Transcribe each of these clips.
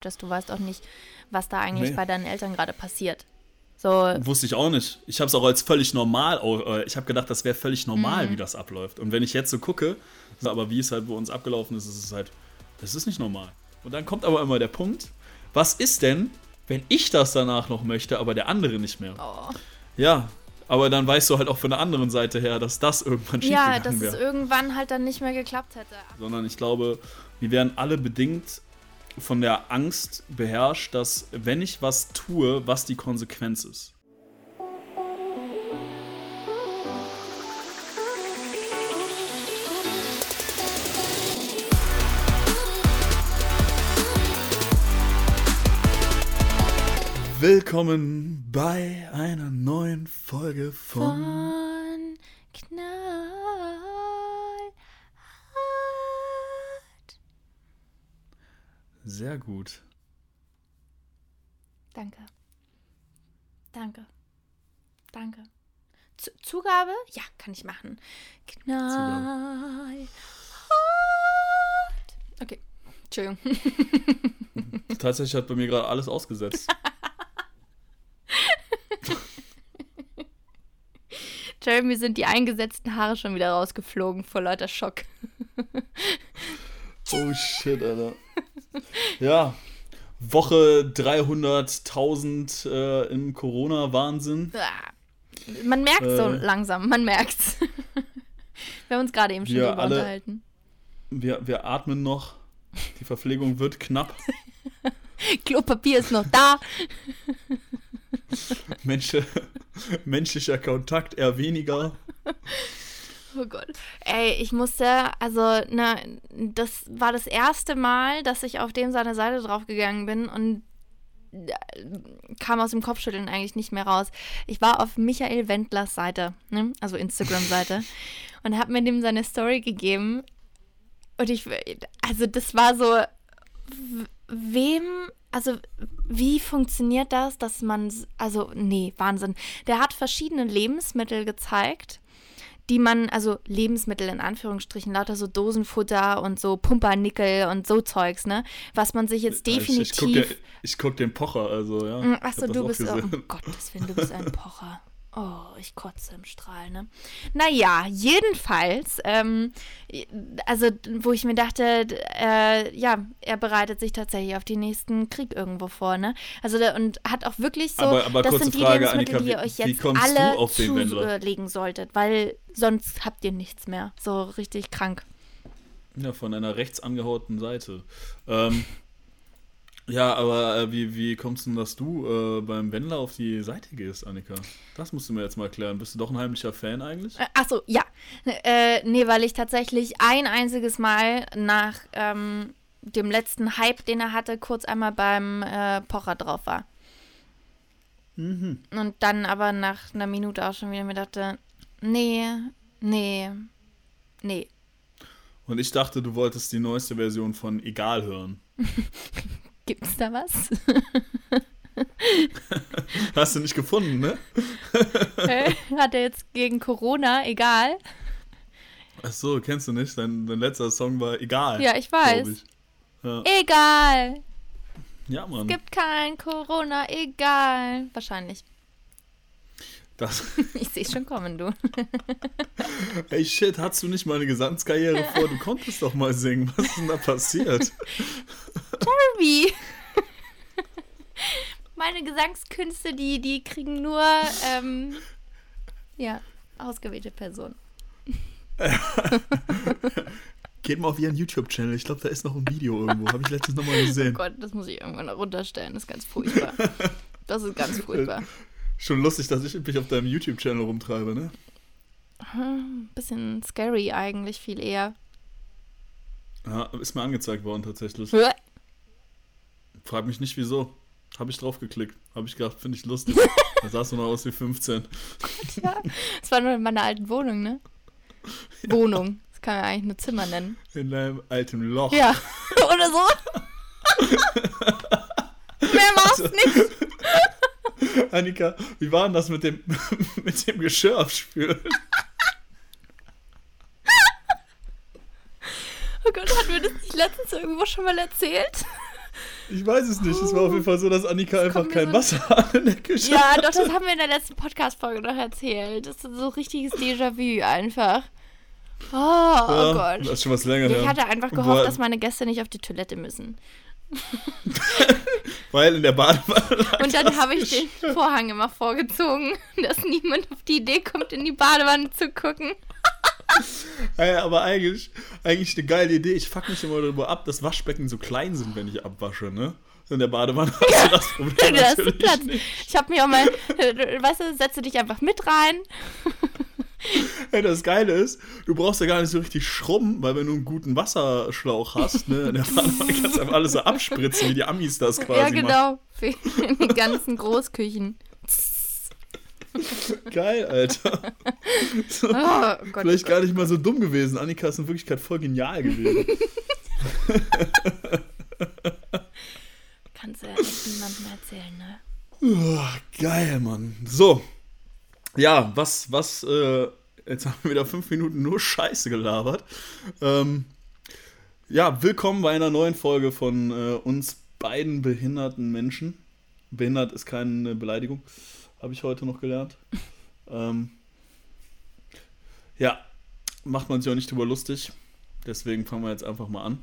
Du weißt auch nicht, was da eigentlich Nee. bei deinen Eltern gerade passiert. So, Wusste ich auch nicht. Ich habe es auch als völlig normal, äh, ich habe gedacht, das wäre völlig normal, Mhm. wie das abläuft. Und wenn ich jetzt so gucke, aber wie es halt bei uns abgelaufen ist, ist es halt, das ist nicht normal. Und dann kommt aber immer der Punkt, was ist denn, wenn ich das danach noch möchte, aber der andere nicht mehr? oh. Ja, aber dann weißt du halt auch von der anderen Seite her, dass das irgendwann ja, schiefgegangen dass es wäre. irgendwann halt dann nicht mehr geklappt hätte. Sondern ich glaube, wir werden alle bedingt von der Angst beherrscht, dass wenn ich was tue, was die Konsequenz ist. Willkommen bei einer neuen Folge von Von Knallhart. Sehr gut. Danke. Danke. Danke. Z Zugabe? Ja, kann ich machen. Knallhart. Okay. Entschuldigung. Tatsächlich hat bei mir gerade alles ausgesetzt. Jeremy, mir sind die eingesetzten Haare schon wieder rausgeflogen vor lauter Schock. Oh shit, Alter. Ja, Woche 300.000 äh, im Corona-Wahnsinn. Ah. Man merkt so Äh. langsam, man merkt's. Wir haben uns gerade eben schon drüber alle- unterhalten. Wir, wir atmen noch. Die Verpflegung wird knapp. Klopapier ist noch da. Mensch, menschlicher Kontakt eher weniger. Oh Gott. Ey, ich musste, also, ne, das war das erste Mal, dass ich auf dem seine Seite draufgegangen bin und äh, kam aus dem Kopfschütteln eigentlich nicht mehr raus. Ich war auf Michael Wendlers Seite, ne? also Instagram-Seite, und habe mir dem seine Story gegeben. Und ich, also das war so, wem, also wie funktioniert das, dass man, also nee, Wahnsinn. Der hat verschiedene Lebensmittel gezeigt die man, also Lebensmittel in Anführungsstrichen, lauter so Dosenfutter und so Pumpernickel und so Zeugs, ne? Was man sich jetzt Ich, ich definitiv. gucke ich guck den Pocher, also ja. Mm, Ich Achso, du bist, oh, um Gottes Willen, du bist ein Pocher. Oh, ich kotze im Strahl, ne? Naja, jedenfalls, ähm, also wo ich mir dachte, äh, ja, er bereitet sich tatsächlich auf den nächsten Krieg irgendwo vor, ne? Also der, und hat auch wirklich so, Aber- aber das sind die Frage, Lebensmittel, Annika, die ihr wie- euch jetzt kommst du alle auf den Wendler? zulegen solltet, weil sonst habt ihr nichts mehr. So richtig krank. Ja, von einer rechts angehauten Seite. Ähm, ja, aber äh, wie, wie kommst du denn, dass du äh, beim Wendler auf die Seite gehst, Annika? Das musst du mir jetzt mal erklären. Bist du doch ein heimlicher Fan eigentlich? Äh, Ach so, ja. Äh, nee, weil ich tatsächlich ein einziges Mal nach ähm, dem letzten Hype, den er hatte, kurz einmal beim äh, Pocher drauf war. Mhm. Und dann aber nach einer Minute auch schon wieder mir dachte, nee, nee, nee. Und ich dachte, du wolltest die neueste Version von Egal hören. Gibt's da was? Hast du nicht gefunden, ne? Hä? Hat er jetzt gegen Corona, egal. Ach so, kennst du nicht? Dein, dein letzter Song war Egal. Ja, ich weiß. Ich. Ja. Egal. ja, Mann. Gibt kein Corona, egal. Wahrscheinlich. Das, Ich sehe schon kommen, du. ey, shit, hattest du nicht mal eine Gesangskarriere vor? Du konntest doch mal singen. Was ist denn da passiert? Wie? Meine Gesangskünste, die, die kriegen nur, ähm, ja, ausgewählte Personen. Geht mal auf ihren YouTube-Channel. Ich glaube, da ist noch ein Video irgendwo. Habe ich letztens nochmal gesehen. Oh Gott, das muss ich irgendwann runterstellen. Das ist ganz furchtbar. Das ist ganz furchtbar. Schon lustig, dass ich mich auf deinem YouTube-Channel rumtreibe, ne? Hm, bisschen scary eigentlich, viel eher. Ja, ist mir angezeigt worden tatsächlich. Hä? Frag mich nicht wieso. Habe ich drauf geklickt. Habe ich gedacht, finde ich lustig. da sahst du noch aus wie 15. Ja, das war nur in meiner alten Wohnung, ne? Wohnung. Das kann man eigentlich nur Zimmer nennen. In deinem alten Loch. Ja, oder so. Mehr machst nicht. Annika, wie war denn das mit dem, mit dem Geschirr abspülen? Oh Gott, hatten wir das nicht letztens irgendwo schon mal erzählt? Ich weiß es nicht. Es war auf jeden Fall so, dass Annika Das einfach kein so- Wasser hat in der Küche. Ja, doch, das haben wir in der letzten Podcast-Folge noch erzählt. Das ist so richtiges Déjà-vu einfach. Oh, oh Ja, Gott. Das ist schon was länger Ich her. hatte einfach gehofft, weil- dass meine Gäste nicht auf die Toilette müssen. Weil in der Badewanne lag Und dann habe ich den Vorhang immer vorgezogen, dass niemand auf die Idee kommt, in die Badewanne zu gucken. Ey, aber eigentlich, eigentlich eine geile Idee. Ich fuck mich immer darüber ab, dass Waschbecken so klein sind, wenn ich abwasche, ne? In der Badewanne hast du das Problem hast du natürlich Platz. nicht. Ich habe mir auch mal, weißt du, setze dich einfach mit rein. Ey, das Geile ist, du brauchst ja gar nicht so richtig schrubben, weil wenn du einen guten Wasserschlauch hast, ne, in der Badewanne kannst du einfach alles so abspritzen, wie die Amis das quasi ja, machen. genau. Für die ganzen Großküchen. Geil, Alter. So, Oh Gott. Vielleicht gar nicht mal so dumm gewesen. Annika ist in Wirklichkeit voll genial gewesen. Kannst du ja echt niemandem erzählen, ne? Uah, geil, Mann. So. Ja, was, was, äh, jetzt haben wir wieder fünf Minuten nur Scheiße gelabert. Ähm, ja, willkommen bei einer neuen Folge von äh, uns beiden behinderten Menschen. Behindert ist keine Beleidigung, habe ich heute noch gelernt. ähm, ja, macht man sich auch nicht drüber lustig. Deswegen fangen wir jetzt einfach mal an.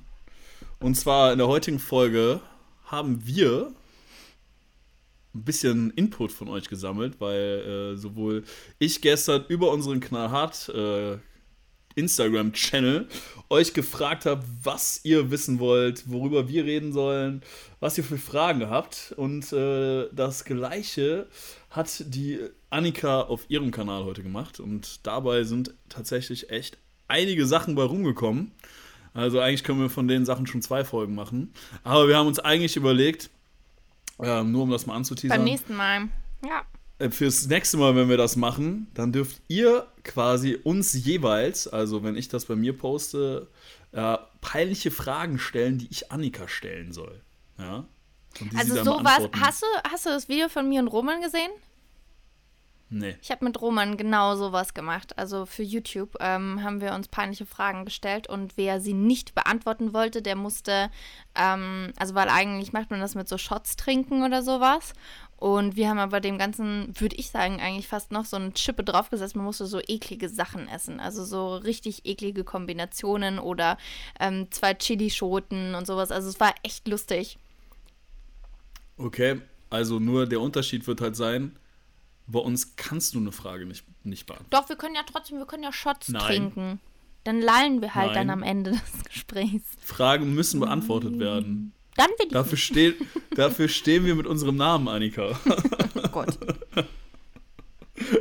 Und zwar in der heutigen Folge haben wir ein bisschen Input von euch gesammelt, weil äh, sowohl ich gestern über unseren Knallhart äh, Instagram-Channel euch gefragt habe, was ihr wissen wollt, worüber wir reden sollen, was ihr für Fragen habt. Und äh, das Gleiche hat die Annika auf ihrem Kanal heute gemacht. Und dabei sind tatsächlich echt einige Sachen bei rumgekommen. Also eigentlich können wir von den Sachen schon zwei Folgen machen. Aber wir haben uns eigentlich überlegt, ähm, nur um das mal anzuteasern. Beim nächsten Mal. Ja. Äh, Fürs nächste Mal, wenn wir das machen, dann dürft ihr quasi uns jeweils, also wenn ich das bei mir poste, äh, peinliche Fragen stellen, die ich Annika stellen soll. Ja? Also sowas. Hast du, hast du das Video von mir und Roman gesehen? Nee. Ich habe mit Roman genau sowas gemacht. Also für YouTube ähm, haben wir uns peinliche Fragen gestellt und wer sie nicht beantworten wollte, der musste, ähm, also weil eigentlich macht man das mit so Shots trinken oder sowas. Und wir haben aber dem Ganzen, würde ich sagen, eigentlich fast noch so eine Chippe draufgesetzt. Man musste so eklige Sachen essen. Also so richtig eklige Kombinationen oder ähm, zwei Chilischoten und sowas. Also es war echt lustig. Okay, also nur der Unterschied wird halt sein, bei uns kannst du eine Frage nicht, nicht beantworten. Doch, wir können ja trotzdem, wir können ja Shots Nein. trinken. Dann lallen wir halt Nein. dann am Ende des Gesprächs. Fragen müssen beantwortet werden. Dann will ich. Dafür, ste dafür stehen wir mit unserem Namen, Annika. Oh Gott.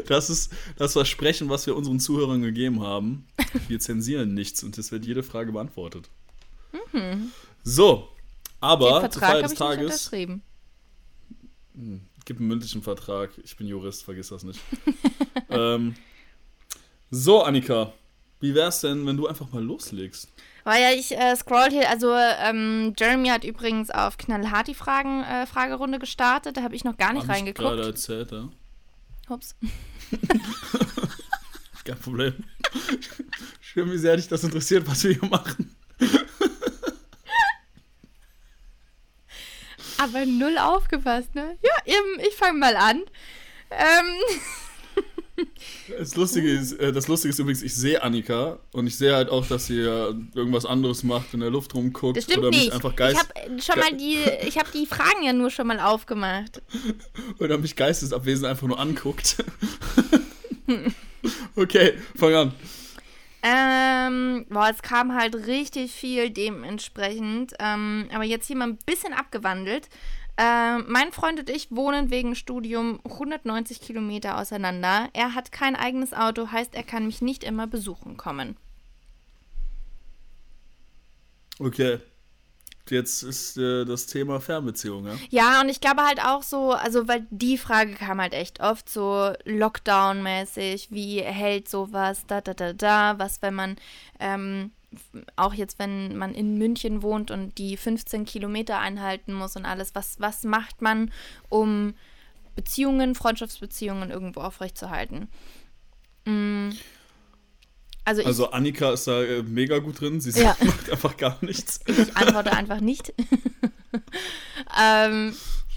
Das ist das Versprechen, was wir unseren Zuhörern gegeben haben. Wir zensieren nichts und es wird jede Frage beantwortet. So, Den aber zur Vertrag Feier habe des ich nicht Tages unterschrieben. Gib einen mündlichen Vertrag. Ich bin Jurist, vergiss das nicht. ähm, so, Annika, wie wär's denn, wenn du einfach mal loslegst? Weil ja, ich äh, scroll hier, also ähm, Jeremy hat übrigens auf Knallhart die Fragen, äh, Fragerunde gestartet. Da habe ich noch gar nicht Hab ich gerade reingeguckt. erzählt, ja. Ups. Kein Problem. Schön, wie sehr dich das interessiert, was wir hier machen. Aber null aufgepasst, ne? Ja, eben, ich fange mal an. Ähm, Das Lustige ist, äh, das Lustige ist übrigens, ich sehe Annika und ich sehe halt auch, dass sie ja irgendwas anderes macht, in der Luft rumguckt das stimmt oder mich nicht. einfach Ich geist habe schon mal die, ich habe die Fragen ja nur schon mal aufgemacht. oder mich geistesabwesend einfach nur anguckt. okay, fang an. Ähm, boah, es kam halt richtig viel dementsprechend. Ähm, aber jetzt hier mal ein bisschen abgewandelt. Ähm, mein Freund und ich wohnen wegen Studium 190 Kilometer auseinander. Er hat kein eigenes Auto, heißt, er kann mich nicht immer besuchen kommen. Okay. Jetzt ist äh, das Thema Fernbeziehung, ja? Ja, und ich glaube halt auch so, also weil die Frage kam halt echt oft so Lockdown-mäßig, wie hält sowas, da, da, da, da, was, wenn man, ähm, auch jetzt, wenn man in München wohnt und die 15 Kilometer einhalten muss und alles, was, was macht man, um Beziehungen, Freundschaftsbeziehungen irgendwo aufrechtzuerhalten? Mm. Also ich, Also Annika ist da äh, mega gut drin, sie Ja. macht einfach gar nichts. ich antworte einfach nicht. ähm,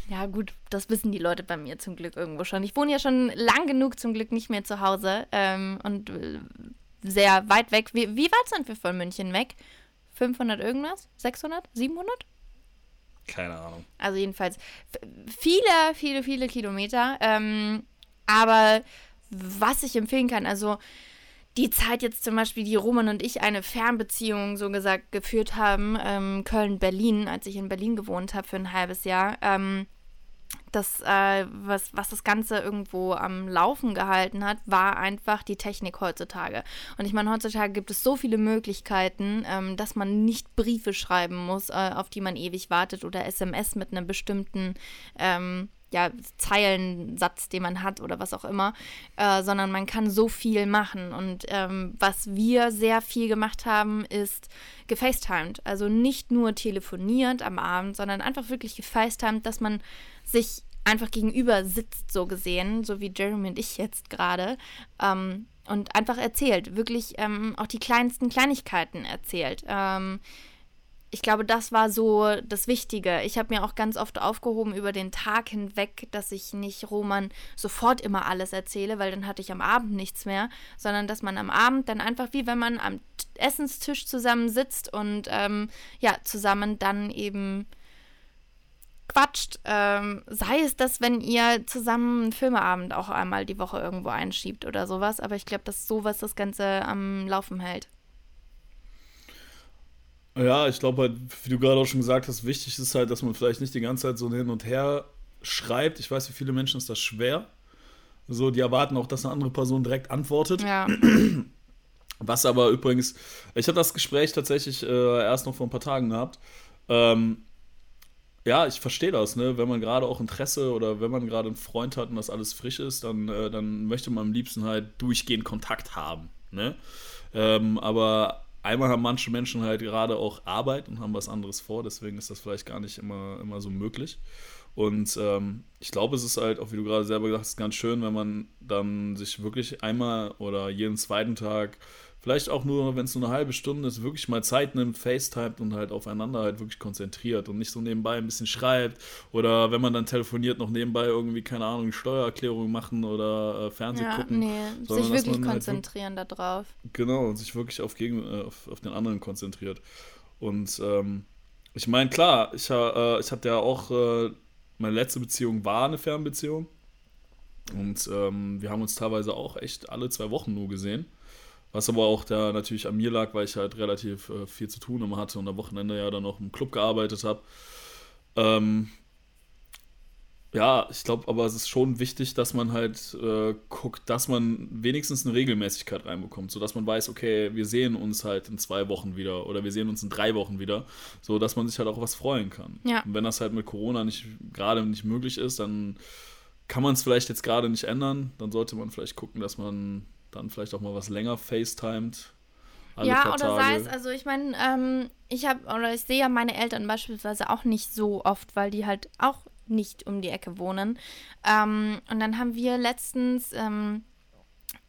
ja, gut, das wissen die Leute bei mir zum Glück irgendwo schon. Ich wohne ja schon lang genug zum Glück nicht mehr zu Hause ähm, und äh, sehr weit weg. Wie, wie weit sind wir von München weg? 500 irgendwas? 600? 700? Keine Ahnung. Also jedenfalls viele, viele, viele Kilometer. Ähm, aber was ich empfehlen kann, also die Zeit jetzt zum Beispiel, die Roman und ich eine Fernbeziehung so gesagt geführt haben, ähm, Köln-Berlin, als ich in Berlin gewohnt habe für ein halbes Jahr, ähm, das, äh, was, was das Ganze irgendwo am Laufen gehalten hat, war einfach die Technik heutzutage. Und ich meine, heutzutage gibt es so viele Möglichkeiten, ähm, dass man nicht Briefe schreiben muss, äh, auf die man ewig wartet oder SMS mit einem bestimmten ähm, ja, Zeilensatz, den man hat oder was auch immer, äh, sondern man kann so viel machen. Und ähm, was wir sehr viel gemacht haben, ist gefacetimed. Also nicht nur telefoniert am Abend, sondern einfach wirklich gefacetimed, dass man sich einfach gegenüber sitzt, so gesehen, so wie Jeremy und ich jetzt gerade. Ähm, und einfach erzählt, wirklich ähm, auch die kleinsten Kleinigkeiten erzählt. Ähm, ich glaube, das war so das Wichtige. Ich habe mir auch ganz oft aufgehoben über den Tag hinweg, dass ich nicht Roman sofort immer alles erzähle, weil dann hatte ich am Abend nichts mehr, sondern dass man am Abend dann einfach wie wenn man am Essenstisch zusammen sitzt und ähm, ja, zusammen dann eben quatscht. Ähm, sei es, dass wenn ihr zusammen einen Filmeabend auch einmal die Woche irgendwo einschiebt oder sowas, aber ich glaube, dass sowas das Ganze am Laufen hält. Ja, ich glaube halt, wie du gerade auch schon gesagt hast, wichtig ist halt, dass man vielleicht nicht die ganze Zeit so hin und her schreibt. Ich weiß, für viele Menschen ist das schwer. So, die erwarten auch, dass eine andere Person direkt antwortet. Ja. Was aber übrigens, ich habe das Gespräch tatsächlich äh, erst noch vor ein paar Tagen gehabt. Ähm, ja, ich verstehe das, ne? Wenn man gerade auch Interesse oder wenn man gerade einen Freund hat und das alles frisch ist, dann, äh, dann möchte man am liebsten halt durchgehend Kontakt haben. Ne? Ähm, aber einmal haben manche Menschen halt gerade auch Arbeit und haben was anderes vor, deswegen ist das vielleicht gar nicht immer, immer so möglich. Und ähm, ich glaube, es ist halt, auch wie du gerade selber gesagt hast, ganz schön, wenn man dann sich wirklich einmal oder jeden zweiten Tag vielleicht auch nur, wenn es nur eine halbe Stunde ist, wirklich mal Zeit nimmt, FaceTimet und halt aufeinander halt wirklich konzentriert und nicht so nebenbei ein bisschen schreibt oder wenn man dann telefoniert, noch nebenbei irgendwie, keine Ahnung, Steuererklärung machen oder äh, Fernsehen ja, gucken. Nee, sich wirklich halt konzentrieren halt, darauf. Genau, und sich wirklich auf, gegen, äh, auf, auf den anderen konzentriert. Und ähm, ich meine, klar, ich, äh, ich hatte ja auch, äh, meine letzte Beziehung war eine Fernbeziehung. Und ähm, wir haben uns teilweise auch echt alle zwei Wochen nur gesehen. Was aber auch da natürlich an mir lag, weil ich halt relativ äh, viel zu tun immer hatte und am Wochenende ja dann noch im Club gearbeitet habe. Ähm, ja, ich glaube aber, es ist schon wichtig, dass man halt äh, guckt, dass man wenigstens eine Regelmäßigkeit reinbekommt, sodass man weiß, okay, wir sehen uns halt in zwei Wochen wieder oder wir sehen uns in drei Wochen wieder, so dass man sich halt auch was freuen kann. Ja. Und wenn das halt mit Corona nicht gerade nicht möglich ist, dann kann man es vielleicht jetzt gerade nicht ändern. Dann sollte man vielleicht gucken, dass man dann vielleicht auch mal was länger FaceTimed. ja, oder sei es, also ich meine, ähm, ich habe, oder ich sehe ja meine Eltern beispielsweise auch nicht so oft, weil die halt auch nicht um die Ecke wohnen. Ähm, und dann haben wir letztens, ähm,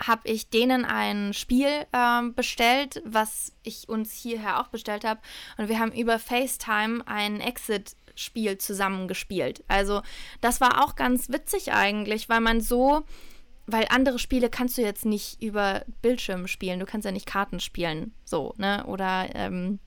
habe ich denen ein Spiel ähm, bestellt, was ich uns hierher auch bestellt habe. Und wir haben über FaceTime ein Exit-Spiel zusammen gespielt. Also das war auch ganz witzig eigentlich, weil man so weil andere Spiele kannst du jetzt nicht über Bildschirm spielen. Du kannst ja nicht Karten spielen, so, ne? Oder ähm,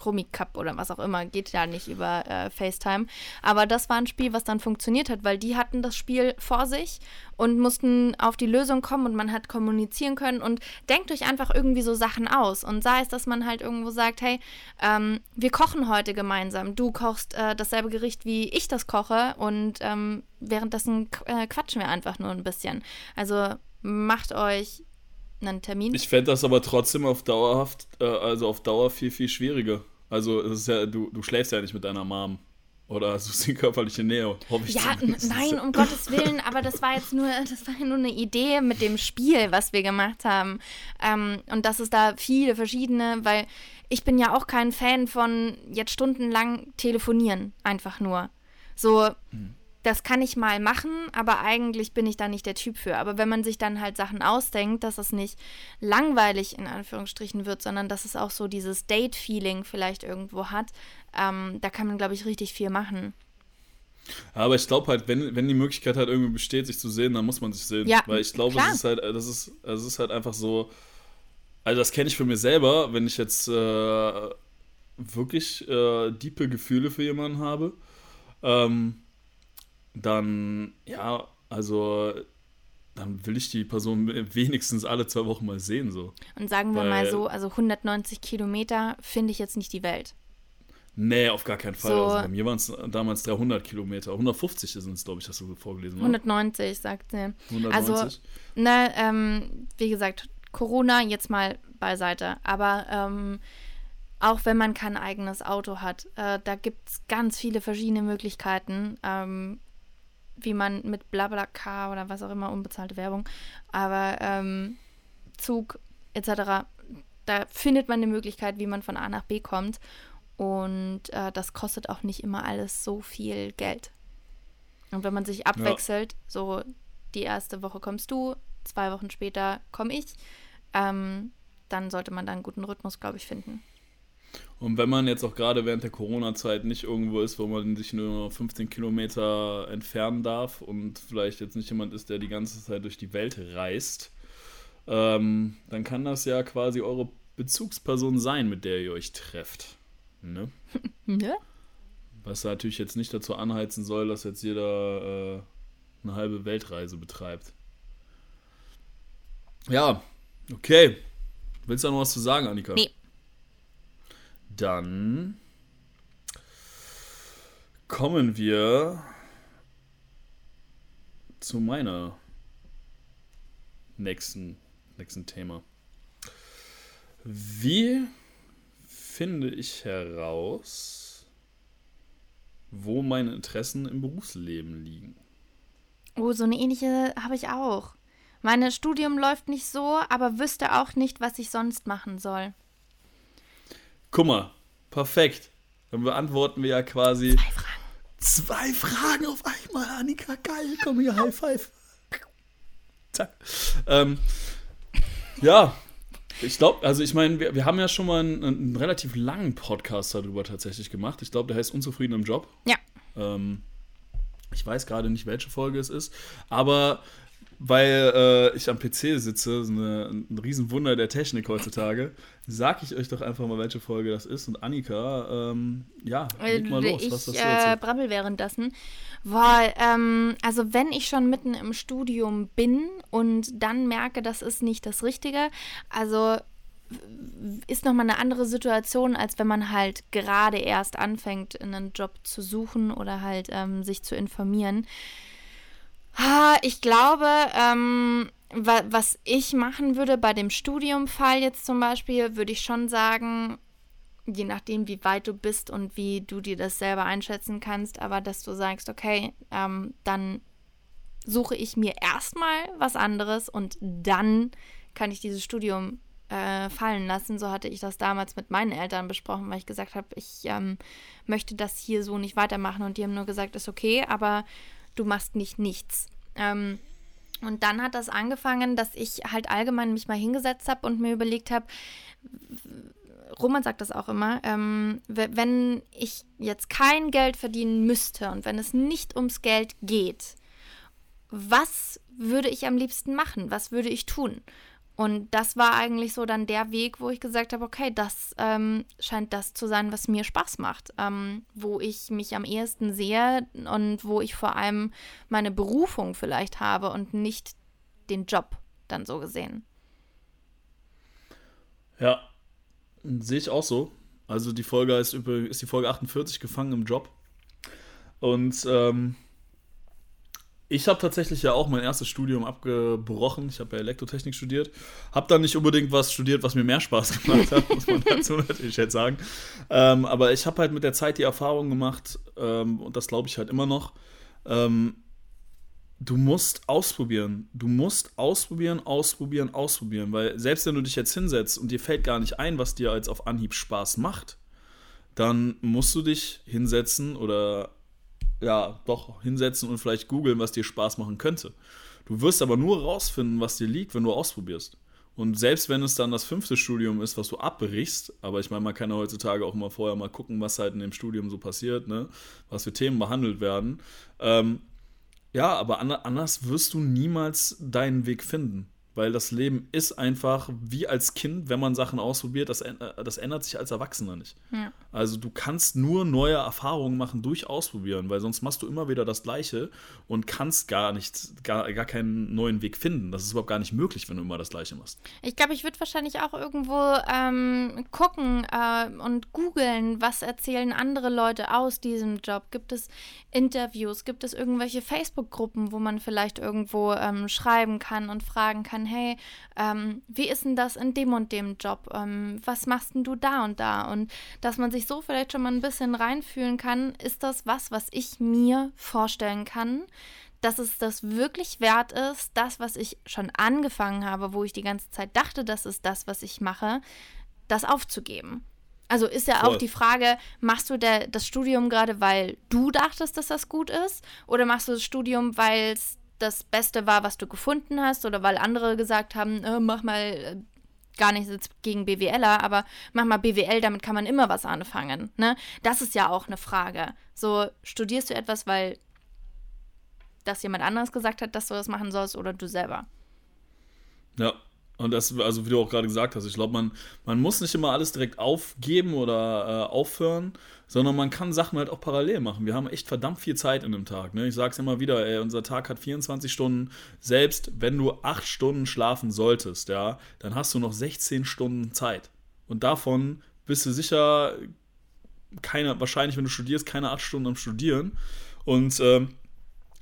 Chromie Cup oder was auch immer, geht ja nicht über äh, FaceTime. Aber das war ein Spiel, was dann funktioniert hat, weil die hatten das Spiel vor sich und mussten auf die Lösung kommen und man hat kommunizieren können und denkt euch einfach irgendwie so Sachen aus. Und sei es, dass man halt irgendwo sagt, hey, ähm, wir kochen heute gemeinsam. Du kochst äh, dasselbe Gericht, wie ich das koche und ähm, währenddessen äh, quatschen wir einfach nur ein bisschen. Also macht euch einen Termin. Ich fände das aber trotzdem auf dauerhaft, äh, also auf Dauer viel, viel schwieriger. Also es ist ja, du, du schläfst ja nicht mit deiner Mom. Oder suchst die körperliche Nähe, hoffe ich. Ja, nein, um Gottes Willen, aber das war jetzt nur, das war ja nur eine Idee mit dem Spiel, was wir gemacht haben. Ähm, und dass es da viele verschiedene, weil ich bin ja auch kein Fan von jetzt stundenlang telefonieren, einfach nur. So, hm das kann ich mal machen, aber eigentlich bin ich da nicht der Typ für. Aber wenn man sich dann halt Sachen ausdenkt, dass es nicht langweilig in Anführungsstrichen wird, sondern dass es auch so dieses Date-Feeling vielleicht irgendwo hat, ähm, da kann man, glaube ich, richtig viel machen. Aber ich glaube halt, wenn, wenn die Möglichkeit halt irgendwie besteht, sich zu sehen, dann muss man sich sehen. Ja, Weil ich glaube, es ist halt, das ist, es ist halt einfach so. Also das kenne ich für mich selber, wenn ich jetzt äh, wirklich äh, diepe Gefühle für jemanden habe, ähm, dann ja, also dann will ich die Person wenigstens alle zwei Wochen mal sehen so. Und sagen wir mal Weil- so, also 190 Kilometer finde ich jetzt nicht die Welt. Nee, auf gar keinen Fall. So- Also bei mir waren es damals 300 Kilometer. 150 sind es, glaube ich, hast du vorgelesen, oder? 190, sagt sie. 190. Also, ne, ähm, wie gesagt, Corona jetzt mal beiseite. Aber ähm, auch wenn man kein eigenes Auto hat, äh, da gibt es ganz viele verschiedene Möglichkeiten, ähm, wie man mit BlaBlaCar oder was auch immer, unbezahlte Werbung, aber ähm, Zug etc., da findet man eine Möglichkeit, wie man von A nach B kommt. Und äh, das kostet auch nicht immer alles so viel Geld. Und wenn man sich abwechselt, so die erste Woche kommst du, zwei Wochen später komme ich, ähm, dann sollte man da einen guten Rhythmus, glaube ich, finden. Und wenn man jetzt auch gerade während der Corona-Zeit nicht irgendwo ist, wo man sich nur 15 Kilometer entfernen darf und vielleicht jetzt nicht jemand ist, der die ganze Zeit durch die Welt reist, ähm, dann kann das ja quasi eure Bezugsperson sein, mit der ihr euch trefft. Ne? Ne? Was natürlich jetzt nicht dazu anheizen soll, dass jetzt jeder äh, eine halbe Weltreise betreibt. Ja, okay. Willst du da noch was zu sagen, Annika? Nee. Dann kommen wir zu meiner nächsten, nächsten Thema. Wie finde ich heraus, wo meine Interessen im Berufsleben liegen? Oh, so eine ähnliche habe ich auch. Mein Studium läuft nicht so, aber wüsste auch nicht, was ich sonst machen soll. Guck mal, perfekt. Dann beantworten wir ja quasi Zwei Fragen. zwei Fragen auf einmal, Annika. Geil, komm hier, High Five. Zack. Ähm, ja, ich glaube, also ich meine, wir, wir haben ja schon mal einen, einen relativ langen Podcast darüber tatsächlich gemacht. Ich glaube, der heißt Unzufrieden im Job. Ja. Ähm, ich weiß gerade nicht, welche Folge es ist, aber weil äh, ich am PC sitze, so eine, ein Riesenwunder der Technik heutzutage, sag ich euch doch einfach mal, welche Folge das ist. Und Annika, ähm, ja, leg mal los. ich Was du äh, brabbel währenddessen. Boah, ähm, also wenn ich schon mitten im Studium bin und dann merke, das ist nicht das Richtige, also ist nochmal eine andere Situation, als wenn man halt gerade erst anfängt, einen Job zu suchen oder halt ähm, sich zu informieren. Ich glaube, ähm, wa was ich machen würde bei dem Studiumfall jetzt zum Beispiel, würde ich schon sagen, je nachdem, wie weit du bist und wie du dir das selber einschätzen kannst, aber dass du sagst, okay, ähm, dann suche ich mir erstmal was anderes und dann kann ich dieses Studium äh, fallen lassen. So hatte ich das damals mit meinen Eltern besprochen, weil ich gesagt habe, ich ähm, möchte das hier so nicht weitermachen und die haben nur gesagt, ist okay, aber du machst nicht nichts. Ähm, und dann hat das angefangen, dass ich halt allgemein mich mal hingesetzt habe und mir überlegt habe, Roman sagt das auch immer, ähm, wenn ich jetzt kein Geld verdienen müsste und wenn es nicht ums Geld geht, was würde ich am liebsten machen? Was würde ich tun? Und das war eigentlich so dann der Weg, wo ich gesagt habe, okay, das ähm, scheint das zu sein, was mir Spaß macht, ähm, wo ich mich am ehesten sehe und wo ich vor allem meine Berufung vielleicht habe und nicht den Job dann so gesehen. Ja, sehe ich auch so. Also die Folge ist, übrigens, ist die Folge 48, gefangen im Job. Und ähm, ich habe tatsächlich ja auch mein erstes Studium abgebrochen. Ich habe ja Elektrotechnik studiert. Habe dann nicht unbedingt was studiert, was mir mehr Spaß gemacht hat, muss man dazu natürlich jetzt sagen. Ähm, aber ich habe halt mit der Zeit die Erfahrung gemacht, ähm, und das glaube ich halt immer noch, ähm, du musst ausprobieren. Du musst ausprobieren, ausprobieren, ausprobieren. Weil selbst wenn du dich jetzt hinsetzt und dir fällt gar nicht ein, was dir als auf Anhieb Spaß macht, dann musst du dich hinsetzen oder ja, doch hinsetzen und vielleicht googeln, was dir Spaß machen könnte. Du wirst aber nur rausfinden, was dir liegt, wenn du ausprobierst. Und selbst wenn es dann das fünfte Studium ist, was du abbrichst, aber ich meine, man kann ja heutzutage auch mal vorher mal gucken, was halt in dem Studium so passiert, ne? was für Themen behandelt werden. Ähm, ja, aber anders wirst du niemals deinen Weg finden. Weil das Leben ist einfach wie als Kind, wenn man Sachen ausprobiert, das, äh, das ändert sich als Erwachsener nicht. Ja. Also du kannst nur neue Erfahrungen machen durch Ausprobieren, weil sonst machst du immer wieder das Gleiche und kannst gar nicht, gar, gar keinen neuen Weg finden. Das ist überhaupt gar nicht möglich, wenn du immer das Gleiche machst. Ich glaube, ich würde wahrscheinlich auch irgendwo ähm, gucken äh, und googeln, was erzählen andere Leute aus diesem Job. Gibt es Interviews? Gibt es irgendwelche Facebook-Gruppen, wo man vielleicht irgendwo ähm, schreiben kann und fragen kann, hey, ähm, wie ist denn das in dem und dem Job? Ähm, was machst denn du da und da? Und dass man sich so vielleicht schon mal ein bisschen reinfühlen kann, ist das was, was ich mir vorstellen kann, dass es das wirklich wert ist, das, was ich schon angefangen habe, wo ich die ganze Zeit dachte, das ist das, was ich mache, das aufzugeben. Also ist ja Voll. auch die Frage, machst du der, das Studium gerade, weil du dachtest, dass das gut ist? Oder machst du das Studium, weil es das Beste war, was du gefunden hast? Oder weil andere gesagt haben, äh, mach mal äh, gar nichts gegen BWLer, aber mach mal BWL, damit kann man immer was anfangen. Ne? Das ist ja auch eine Frage. So, studierst du etwas, weil das jemand anderes gesagt hat, dass du das machen sollst oder du selber? Ja, und das, also wie du auch gerade gesagt hast, ich glaube, man, man muss nicht immer alles direkt aufgeben oder äh, aufhören, sondern man kann Sachen halt auch parallel machen. Wir haben echt verdammt viel Zeit in einem Tag. Ne? Ich sage es immer wieder, ey, unser Tag hat 24 Stunden. Selbst wenn du 8 Stunden schlafen solltest, ja, dann hast du noch 16 Stunden Zeit. Und davon bist du sicher keine, wahrscheinlich, wenn du studierst, keine 8 Stunden am Studieren. Und ähm,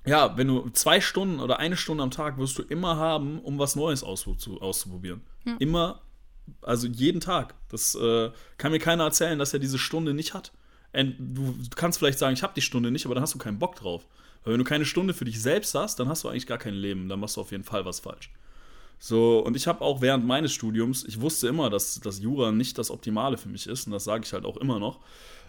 ja, wenn du zwei Stunden oder eine Stunde am Tag wirst du immer haben, um was Neues auszuprobieren. Hm. Immer, also jeden Tag. Das äh, kann mir keiner erzählen, dass er diese Stunde nicht hat. Du kannst vielleicht sagen, ich habe die Stunde nicht, aber dann hast du keinen Bock drauf. Weil wenn du keine Stunde für dich selbst hast, dann hast du eigentlich gar kein Leben. Dann machst du auf jeden Fall was falsch. So, und ich habe auch während meines Studiums, ich wusste immer, dass, dass Jura nicht das Optimale für mich ist, und das sage ich halt auch immer noch.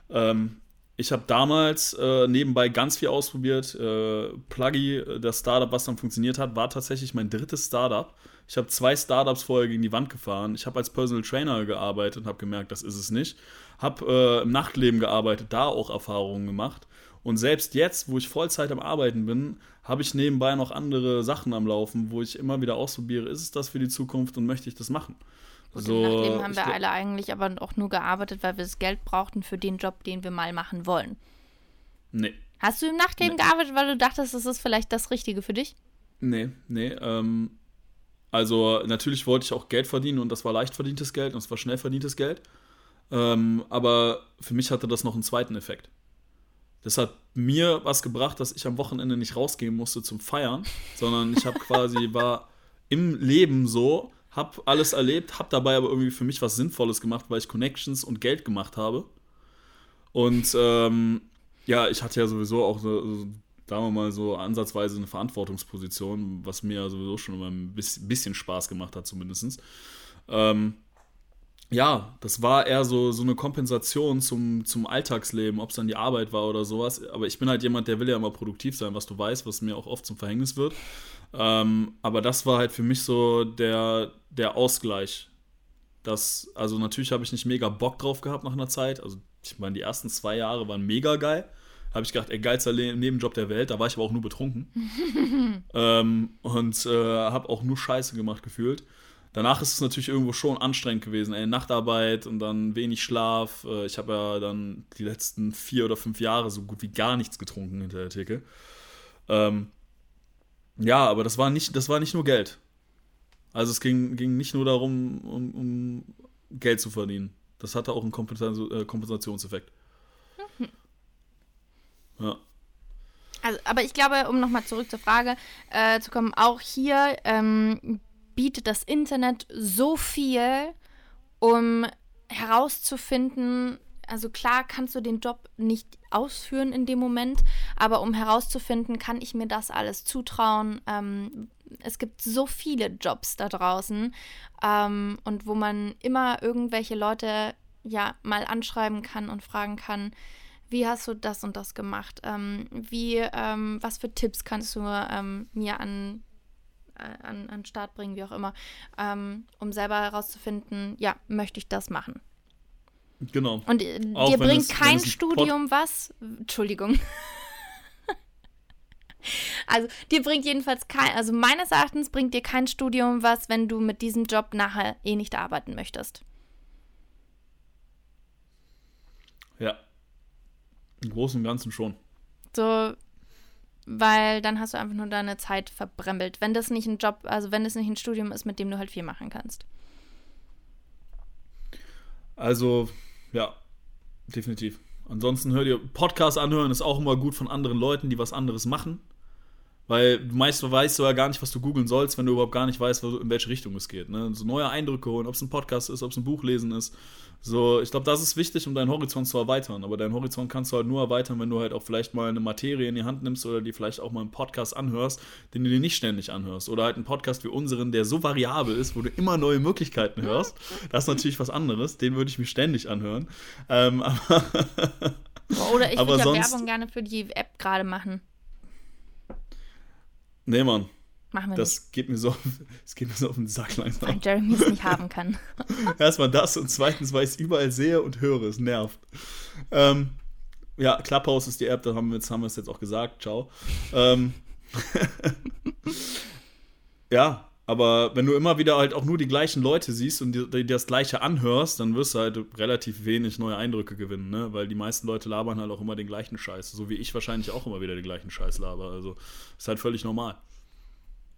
Ähm, ich habe damals äh, nebenbei ganz viel ausprobiert. Äh, Pluggy, äh, das Startup, was dann funktioniert hat, war tatsächlich mein drittes Startup. Ich habe zwei Startups vorher gegen die Wand gefahren. Ich habe als Personal Trainer gearbeitet und habe gemerkt, das ist es nicht. Habe äh, im Nachtleben gearbeitet, da auch Erfahrungen gemacht. Und selbst jetzt, wo ich Vollzeit am Arbeiten bin, habe ich nebenbei noch andere Sachen am Laufen, wo ich immer wieder ausprobiere, ist es das für die Zukunft und möchte ich das machen? Gut, so, im Nachtleben haben wir alle eigentlich aber auch nur gearbeitet, weil wir das Geld brauchten für den Job, den wir mal machen wollen. Nee. Hast du im Nachtleben nee. gearbeitet, weil du dachtest, das ist vielleicht das Richtige für dich? Nee, nee. Ähm, also natürlich wollte ich auch Geld verdienen und das war leicht verdientes Geld und es war schnell verdientes Geld. Ähm, aber für mich hatte das noch einen zweiten Effekt. Das hat mir was gebracht, dass ich am Wochenende nicht rausgehen musste zum Feiern, sondern ich habe quasi war im Leben so, hab alles erlebt, hab dabei aber irgendwie für mich was Sinnvolles gemacht, weil ich Connections und Geld gemacht habe. Und ähm, ja, ich hatte ja sowieso auch, so, sagen wir mal, so ansatzweise eine Verantwortungsposition, was mir sowieso schon immer ein bisschen Spaß gemacht hat, zumindest. Ähm, ja, das war eher so, so eine Kompensation zum, zum Alltagsleben, ob es dann die Arbeit war oder sowas. Aber ich bin halt jemand, der will ja immer produktiv sein, was du weißt, was mir auch oft zum Verhängnis wird. Ähm, aber das war halt für mich so der, der Ausgleich. Das, also natürlich habe ich nicht mega Bock drauf gehabt nach einer Zeit. Also ich meine, die ersten zwei Jahre waren mega geil. Habe ich gedacht, ey, geilster Nebenjob der Welt. Da war ich aber auch nur betrunken. ähm, und äh, habe auch nur Scheiße gemacht gefühlt. Danach ist es natürlich irgendwo schon anstrengend gewesen. Ey, Nachtarbeit und dann wenig Schlaf. Äh, ich habe ja dann die letzten vier oder fünf Jahre so gut wie gar nichts getrunken hinter der Theke. Ähm, ja, aber das war nicht, das war nicht nur Geld. Also es ging, ging nicht nur darum, um, um Geld zu verdienen. Das hatte auch einen äh, Kompensationseffekt. Mhm. Ja. Also, aber ich glaube, um nochmal zurück zur Frage äh, zu kommen, auch hier ähm, bietet das Internet so viel, um herauszufinden, also klar kannst du den Job nicht ausführen in dem Moment, aber um herauszufinden, kann ich mir das alles zutrauen. Ähm, es gibt so viele Jobs da draußen ähm, und wo man immer irgendwelche Leute ja mal anschreiben kann und fragen kann, wie hast du das und das gemacht? Ähm, wie, ähm, was für Tipps kannst du ähm, mir an an, an Start bringen, wie auch immer, ähm, um selber herauszufinden, ja, möchte ich das machen. Genau. Und äh, dir bringt es, kein Studium was. Entschuldigung. also dir bringt jedenfalls kein, also meines Erachtens bringt dir kein Studium was, wenn du mit diesem Job nachher eh nicht arbeiten möchtest. Ja. Im Großen und Ganzen schon. So, weil dann hast du einfach nur deine Zeit verbremmelt. Wenn das nicht ein Job, also wenn das nicht ein Studium ist, mit dem du halt viel machen kannst. Also, ja, definitiv. Ansonsten hört ihr Podcasts anhören, ist auch immer gut von anderen Leuten, die was anderes machen. Weil meist weißt du ja gar nicht, was du googeln sollst, wenn du überhaupt gar nicht weißt, in welche Richtung es geht. Ne? So neue Eindrücke holen, ob es ein Podcast ist, ob es ein Buch lesen ist. So, ich glaube, das ist wichtig, um deinen Horizont zu erweitern. Aber deinen Horizont kannst du halt nur erweitern, wenn du halt auch vielleicht mal eine Materie in die Hand nimmst oder die vielleicht auch mal einen Podcast anhörst, den du dir nicht ständig anhörst. Oder halt einen Podcast wie unseren, der so variabel ist, wo du immer neue Möglichkeiten hörst. Das ist natürlich was anderes. Den würde ich mir ständig anhören. Ähm, oder ich würde ja Werbung gerne für die App gerade machen. Nee, Mann. Machen wir das nicht. Geht mir so, das geht mir so auf den Sack langsam. Weil Jeremy es nicht haben kann. Erstmal das und zweitens, weil ich es überall sehe und höre. Es nervt. Ähm, ja, Clubhouse ist die App, da haben wir, jetzt, es jetzt auch gesagt. Ciao. Ähm, ja, aber wenn du immer wieder halt auch nur die gleichen Leute siehst und dir, das Gleiche anhörst, dann wirst du halt relativ wenig neue Eindrücke gewinnen, ne? Weil die meisten Leute labern halt auch immer den gleichen Scheiß. So wie ich wahrscheinlich auch immer wieder den gleichen Scheiß laber. Also ist halt völlig normal.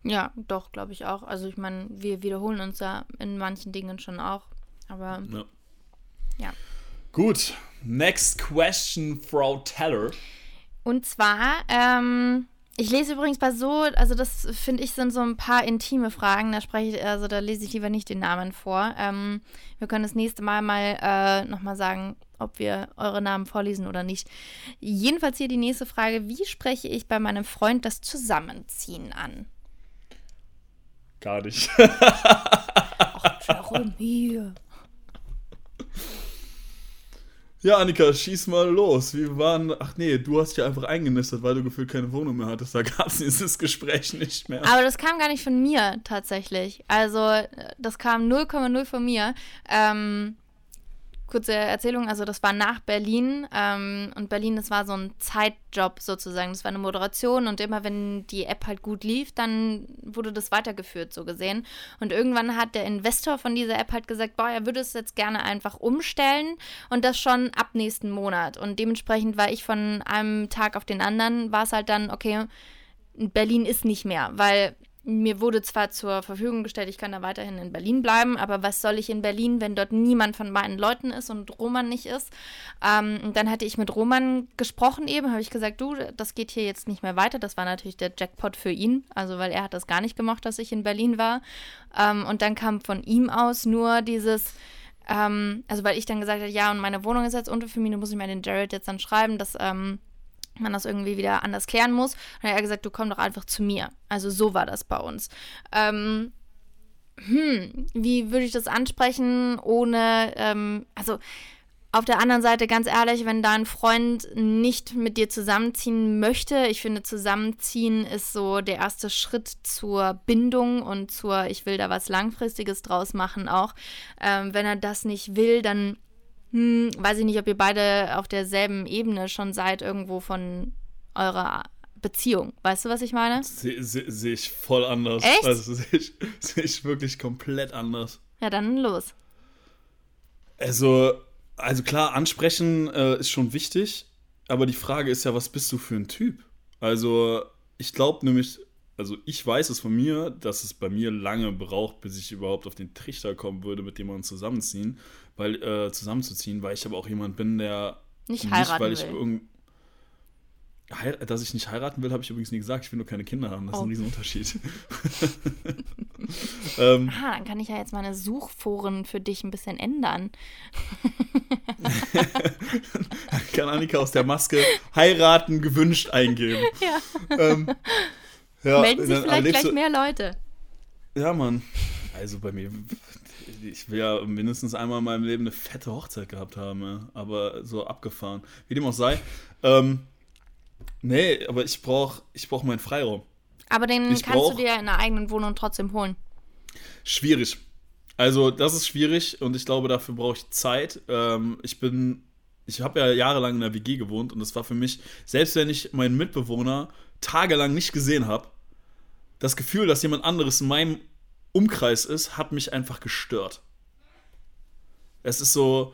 Ja, doch, glaube ich auch. Also ich meine, wir wiederholen uns ja in manchen Dingen schon auch. Aber ja. ja. Gut. Next question, Frau Teller. Und zwar, ähm, ich lese übrigens bei so, also das finde ich sind so ein paar intime Fragen. Da spreche ich, also da lese ich lieber nicht den Namen vor. Ähm, wir können das nächste Mal mal äh, nochmal sagen, ob wir eure Namen vorlesen oder nicht. Jedenfalls hier die nächste Frage: Wie spreche ich bei meinem Freund das Zusammenziehen an? Gar nicht. Ach, Jeremy. Ja, Annika, schieß mal los. Wie waren. Ach nee, du hast ja einfach eingenistet, weil du gefühlt keine Wohnung mehr hattest. Da gab es dieses Gespräch nicht mehr. Aber das kam gar nicht von mir tatsächlich. Also, das kam 0,0 von mir. Ähm, kurze Erzählung, also das war nach Berlin ähm, und Berlin, das war so ein Zeitjob sozusagen, das war eine Moderation und immer wenn die App halt gut lief, dann wurde das weitergeführt, so gesehen. Und irgendwann hat der Investor von dieser App halt gesagt, boah, er würde es jetzt gerne einfach umstellen und das schon ab nächsten Monat. Und dementsprechend war ich von einem Tag auf den anderen, war es halt dann, okay, Berlin ist nicht mehr, weil mir wurde zwar zur Verfügung gestellt, ich kann da weiterhin in Berlin bleiben, aber was soll ich in Berlin, wenn dort niemand von meinen Leuten ist und Roman nicht ist? Ähm, dann hatte ich mit Roman gesprochen eben, habe ich gesagt, du, das geht hier jetzt nicht mehr weiter. Das war natürlich der Jackpot für ihn, also weil er hat das gar nicht gemocht, dass ich in Berlin war. Ähm, und dann kam von ihm aus nur dieses, ähm, also weil ich dann gesagt habe, ja, und meine Wohnung ist jetzt unter für mich, muss ich mir den Jared jetzt dann schreiben, dass ähm, man das irgendwie wieder anders klären muss. Und dann hat er gesagt, du komm doch einfach zu mir. Also so war das bei uns. Ähm, hm, wie würde ich das ansprechen, ohne, ähm, also auf der anderen Seite, ganz ehrlich, wenn dein Freund nicht mit dir zusammenziehen möchte, ich finde, zusammenziehen ist so der erste Schritt zur Bindung und zur, ich will da was Langfristiges draus machen auch. Ähm, wenn er das nicht will, dann hm, weiß ich nicht, ob ihr beide auf derselben Ebene schon seid, irgendwo von eurer Beziehung. Weißt du, was ich meine? Sehe seh, seh ich voll anders. Echt? Also sehe ich, seh ich wirklich komplett anders. Ja, dann los. Also, also klar, ansprechen äh, ist schon wichtig, aber die Frage ist ja, was bist du für ein Typ? Also, ich glaube nämlich, also ich weiß es von mir, dass es bei mir lange braucht, bis ich überhaupt auf den Trichter kommen würde, mit jemandem zusammenziehen, weil äh, zusammenzuziehen, weil ich aber auch jemand bin, der nicht, nicht heiraten weil ich will. dass ich nicht heiraten will, habe ich übrigens nie gesagt. Ich will nur keine Kinder haben. Das oh. ist ein oh. Riesenunterschied. ähm, ah, dann kann ich ja jetzt meine Suchforen für dich ein bisschen ändern. kann Annika aus der Maske heiraten gewünscht eingeben. Ja. Ähm, ja Melden sich vielleicht gleich mehr Leute. Ja, Mann. Also bei mir, ich will ja mindestens einmal in meinem Leben eine fette Hochzeit gehabt haben, ja. aber so abgefahren. Wie dem auch sei. Ähm, nee, aber ich brauche ich brauch meinen Freiraum. Aber den Ich kannst du dir in einer eigenen Wohnung trotzdem holen. Schwierig. Also, das ist schwierig und ich glaube, dafür brauche ich Zeit. Ähm, ich bin, ich habe ja jahrelang in der WG gewohnt und das war für mich, selbst wenn ich meinen Mitbewohner tagelang nicht gesehen habe, das Gefühl, dass jemand anderes in meinem Umkreis ist, hat mich einfach gestört. Es ist so,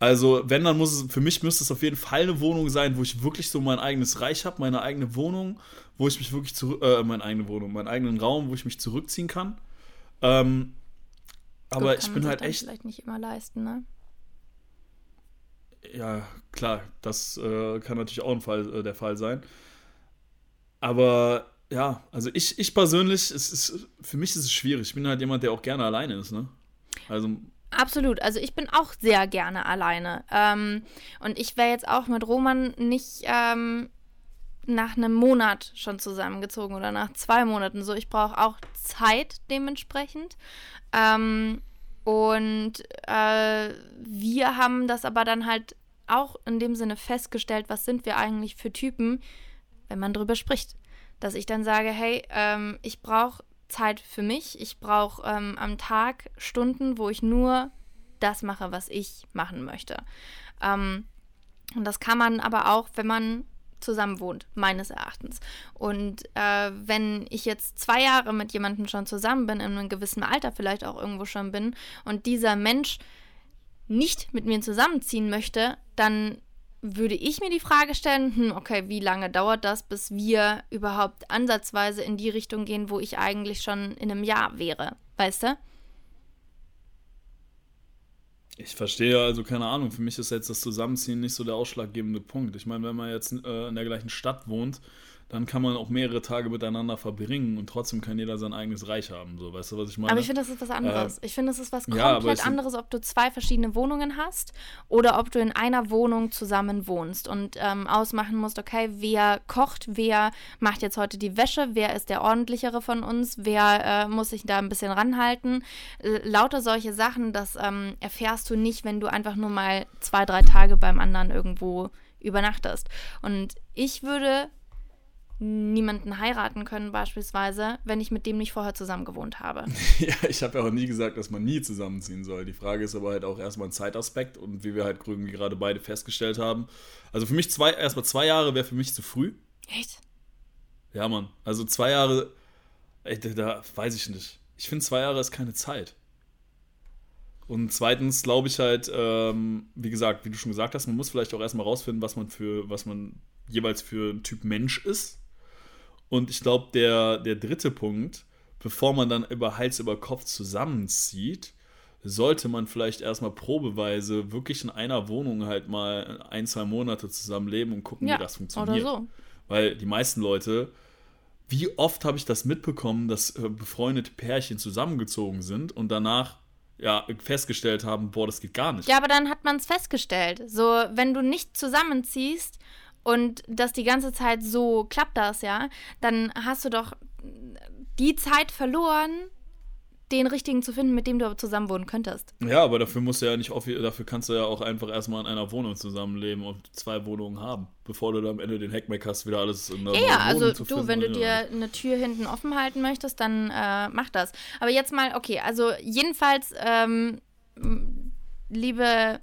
also, wenn, dann muss es, für mich müsste es auf jeden Fall eine Wohnung sein, wo ich wirklich so mein eigenes Reich habe, meine eigene Wohnung, wo ich mich wirklich zurück, äh, meine eigene Wohnung, meinen eigenen Raum, wo ich mich zurückziehen kann. Ähm, aber Gut, ich kann man bin halt echt, vielleicht nicht immer leisten, ne? ja, klar, das äh, kann natürlich auch ein Fall, äh, der Fall sein. Aber ja, also ich, ich persönlich, es ist, für mich ist es schwierig. Ich bin halt jemand, der auch gerne alleine ist, ne? Also, Absolut. Also ich bin auch sehr gerne alleine. Ähm, und ich wäre jetzt auch mit Roman nicht ähm, nach einem Monat schon zusammengezogen oder nach zwei Monaten. So, ich brauche auch Zeit dementsprechend. Ähm, und äh, wir haben das aber dann halt auch in dem Sinne festgestellt, was sind wir eigentlich für Typen, wenn man drüber spricht. Dass ich dann sage, hey, ähm, ich brauche Zeit für mich. Ich brauche ähm, am Tag Stunden, wo ich nur das mache, was ich machen möchte. Ähm, und das kann man aber auch, wenn man zusammen wohnt, meines Erachtens. Und äh, wenn ich jetzt zwei Jahre mit jemandem schon zusammen bin, in einem gewissen Alter vielleicht auch irgendwo schon bin, und dieser Mensch nicht mit mir zusammenziehen möchte, dann würde ich mir die Frage stellen, hm, okay, wie lange dauert das, bis wir überhaupt ansatzweise in die Richtung gehen, wo ich eigentlich schon in einem Jahr wäre, weißt du? ich verstehe also keine Ahnung. Für mich ist jetzt das Zusammenziehen nicht so der ausschlaggebende Punkt. Ich meine, wenn man jetzt äh, in der gleichen Stadt wohnt, dann kann man auch mehrere Tage miteinander verbringen und trotzdem kann jeder sein eigenes Reich haben. So, weißt du, was ich meine? Aber ich finde, das ist was anderes. ich finde, das ist was ja, komplett sind- anderes, ob du zwei verschiedene Wohnungen hast oder ob du in einer Wohnung zusammen wohnst und ähm, ausmachen musst, okay, wer kocht, wer macht jetzt heute die Wäsche, wer ist der ordentlichere von uns, wer äh, muss sich da ein bisschen ranhalten. L lauter solche Sachen, das ähm, erfährst du nicht, wenn du einfach nur mal zwei, drei Tage beim anderen irgendwo übernachtest. Und ich würde niemanden heiraten können, beispielsweise, wenn ich mit dem nicht vorher zusammen gewohnt habe. Ja, ich habe ja auch nie gesagt, dass man nie zusammenziehen soll. Die Frage ist aber halt auch erstmal ein Zeitaspekt und wie wir halt gerade beide festgestellt haben. Also für mich zwei, erstmal zwei Jahre wäre für mich zu früh. Echt? Ja, Mann. Also zwei Jahre, ey, da, da weiß ich nicht. Ich finde, zwei Jahre ist keine Zeit. Und zweitens glaube ich halt, ähm, wie gesagt, wie du schon gesagt hast, man muss vielleicht auch erstmal rausfinden, was man für, was man jeweils für ein Typ Mensch ist. Und ich glaube, der, der dritte Punkt, bevor man dann über Hals über Kopf zusammenzieht, sollte man vielleicht erstmal probeweise wirklich in einer Wohnung halt mal ein, zwei Monate zusammenleben und gucken, Ja, wie das oder funktioniert. so. Weil die meisten Leute, wie oft habe ich das mitbekommen, dass äh, befreundete Pärchen zusammengezogen sind und danach ja festgestellt haben, boah, das geht gar nicht. Ja, aber dann hat man es festgestellt. So, wenn du nicht zusammenziehst und das die ganze Zeit so klappt das, ja, dann hast du doch die Zeit verloren, den richtigen zu finden, mit dem du zusammen wohnen könntest. Ja, aber dafür musst du ja nicht offi- dafür kannst du ja auch einfach erstmal in einer Wohnung zusammenleben und zwei Wohnungen haben, bevor du dann am Ende den Heckmeck hast, wieder alles in der Ja, ja, also Wohnung zu du, finden wenn du dir ja. eine Tür hinten offen halten möchtest, dann äh, mach das. Aber jetzt mal, okay, also jedenfalls, ähm, liebe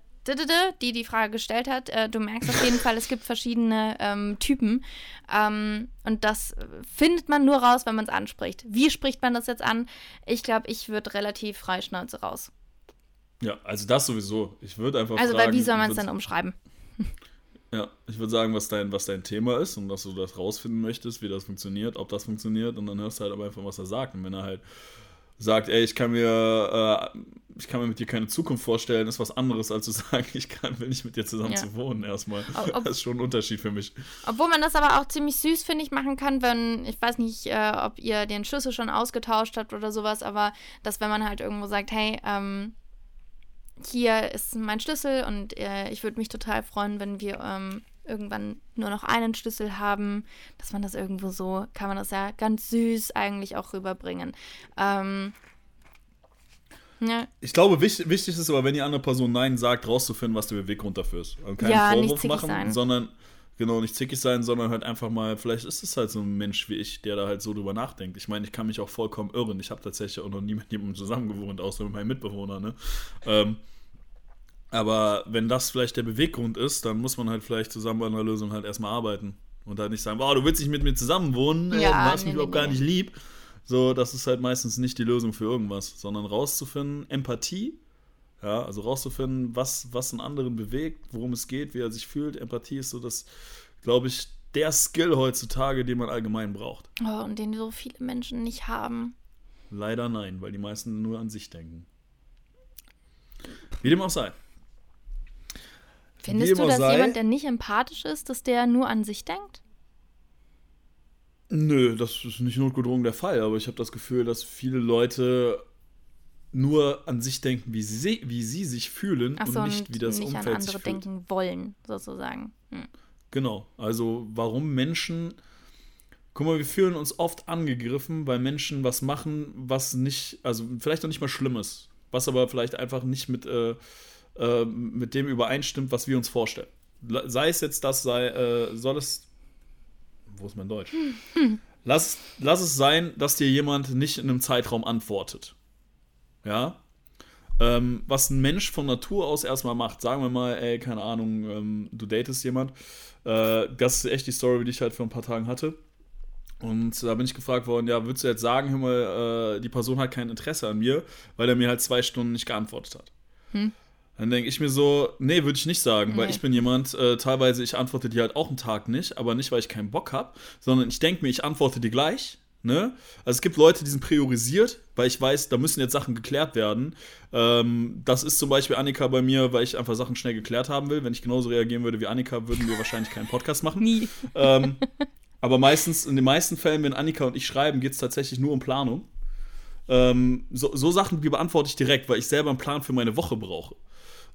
die die Frage gestellt hat, äh, du merkst auf jeden Fall, es gibt verschiedene ähm, Typen ähm, und das findet man nur raus, wenn man es anspricht. Wie spricht man das jetzt an? Ich glaube, ich würde relativ freischnauze raus. Ja, also das sowieso. Ich würde einfach Also, fragen, weil wie soll man es dann umschreiben? Ja, ich würde sagen, was dein, was dein Thema ist und dass du das rausfinden möchtest, wie das funktioniert, ob das funktioniert und dann hörst du halt aber einfach, was er sagt. Und wenn er halt sagt, ey, ich kann mir, äh, ich kann mir mit dir keine Zukunft vorstellen, ist was anderes, als zu sagen, ich kann, will nicht mit dir zusammen Ja. zu wohnen erstmal. Ob- das ist schon ein Unterschied für mich. Obwohl man das aber auch ziemlich süß, finde ich, machen kann, wenn, ich weiß nicht, äh, ob ihr den Schlüssel schon ausgetauscht habt oder sowas, aber dass wenn man halt irgendwo sagt, hey, ähm, hier ist mein Schlüssel und äh, ich würde mich total freuen, wenn wir ähm, irgendwann nur noch einen Schlüssel haben, dass man das irgendwo so, kann man das ja ganz süß eigentlich auch rüberbringen. Ähm, ja, Ich glaube, wichtig, wichtig ist aber, wenn die andere Person Nein sagt, rauszufinden, was der Beweggrund dafür ist. Und keinen Ja, Vorwurf machen, sein. sondern Genau, nicht zickig sein, sondern halt einfach mal, vielleicht ist es halt so ein Mensch wie ich, der da halt so drüber nachdenkt. Ich meine, ich kann mich auch vollkommen irren. Ich habe tatsächlich auch noch nie mit jemandem zusammengewohnt, außer mit meinem Mitbewohner, ne? Ähm, aber wenn das vielleicht der Beweggrund ist, dann muss man halt vielleicht zusammen an einer Lösung halt erstmal arbeiten. Und halt nicht sagen, boah, du willst nicht mit mir zusammenwohnen, ja, äh, du hast nee, mich überhaupt nee, gar nicht lieb. So, das ist halt meistens nicht die Lösung für irgendwas, sondern rauszufinden, Empathie ja, also rauszufinden, was, was einen anderen bewegt, worum es geht, wie er sich fühlt. Empathie ist so das, glaube ich, der Skill heutzutage, den man allgemein braucht. Oh, und den so viele Menschen nicht haben. Leider nein, weil die meisten nur an sich denken. Wie dem auch sei. Findest du, dass sei, jemand, der nicht empathisch ist, dass der nur an sich denkt? Nö, das ist nicht notgedrungen der Fall, aber ich habe das Gefühl, dass viele Leute nur an sich denken, wie sie, wie sie sich fühlen so, und nicht, wie das nicht Umfeld an andere sich fühlt. denken wollen, sozusagen. Hm. Genau, also warum Menschen. Guck mal, wir fühlen uns oft angegriffen, weil Menschen was machen, was nicht, also vielleicht noch nicht mal schlimm ist, was aber vielleicht einfach nicht mit, äh, äh, mit dem übereinstimmt, was wir uns vorstellen. Sei es jetzt das, sei, äh, soll es. Wo ist mein Deutsch? Lass, lass es sein, dass dir jemand nicht in einem Zeitraum antwortet ja, ähm, was ein Mensch von Natur aus erstmal macht. Sagen wir mal, ey, keine Ahnung, ähm, du datest jemand. Äh, das ist echt die Story, die ich halt vor ein paar Tagen hatte. Und da bin ich gefragt worden, ja, würdest du jetzt sagen, hör mal, äh, die Person hat kein Interesse an mir, weil er mir halt zwei Stunden nicht geantwortet hat. Hm. Dann denke ich mir so, nee, würde ich nicht sagen, nee. weil ich bin jemand, äh, teilweise ich antworte dir halt auch einen Tag nicht, aber nicht, weil ich keinen Bock habe, sondern ich denke mir, ich antworte dir gleich, Ne? Also es gibt Leute, die sind priorisiert, weil ich weiß, da müssen jetzt Sachen geklärt werden. Ähm, das ist zum Beispiel Annika bei mir, weil ich einfach Sachen schnell geklärt haben will. Wenn ich genauso reagieren würde wie Annika, würden wir wahrscheinlich keinen Podcast machen. Nie. Ähm, aber meistens, in den meisten Fällen, wenn Annika und ich schreiben, geht es tatsächlich nur um Planung. Ähm, so, so Sachen, die beantworte ich direkt, weil ich selber einen Plan für meine Woche brauche.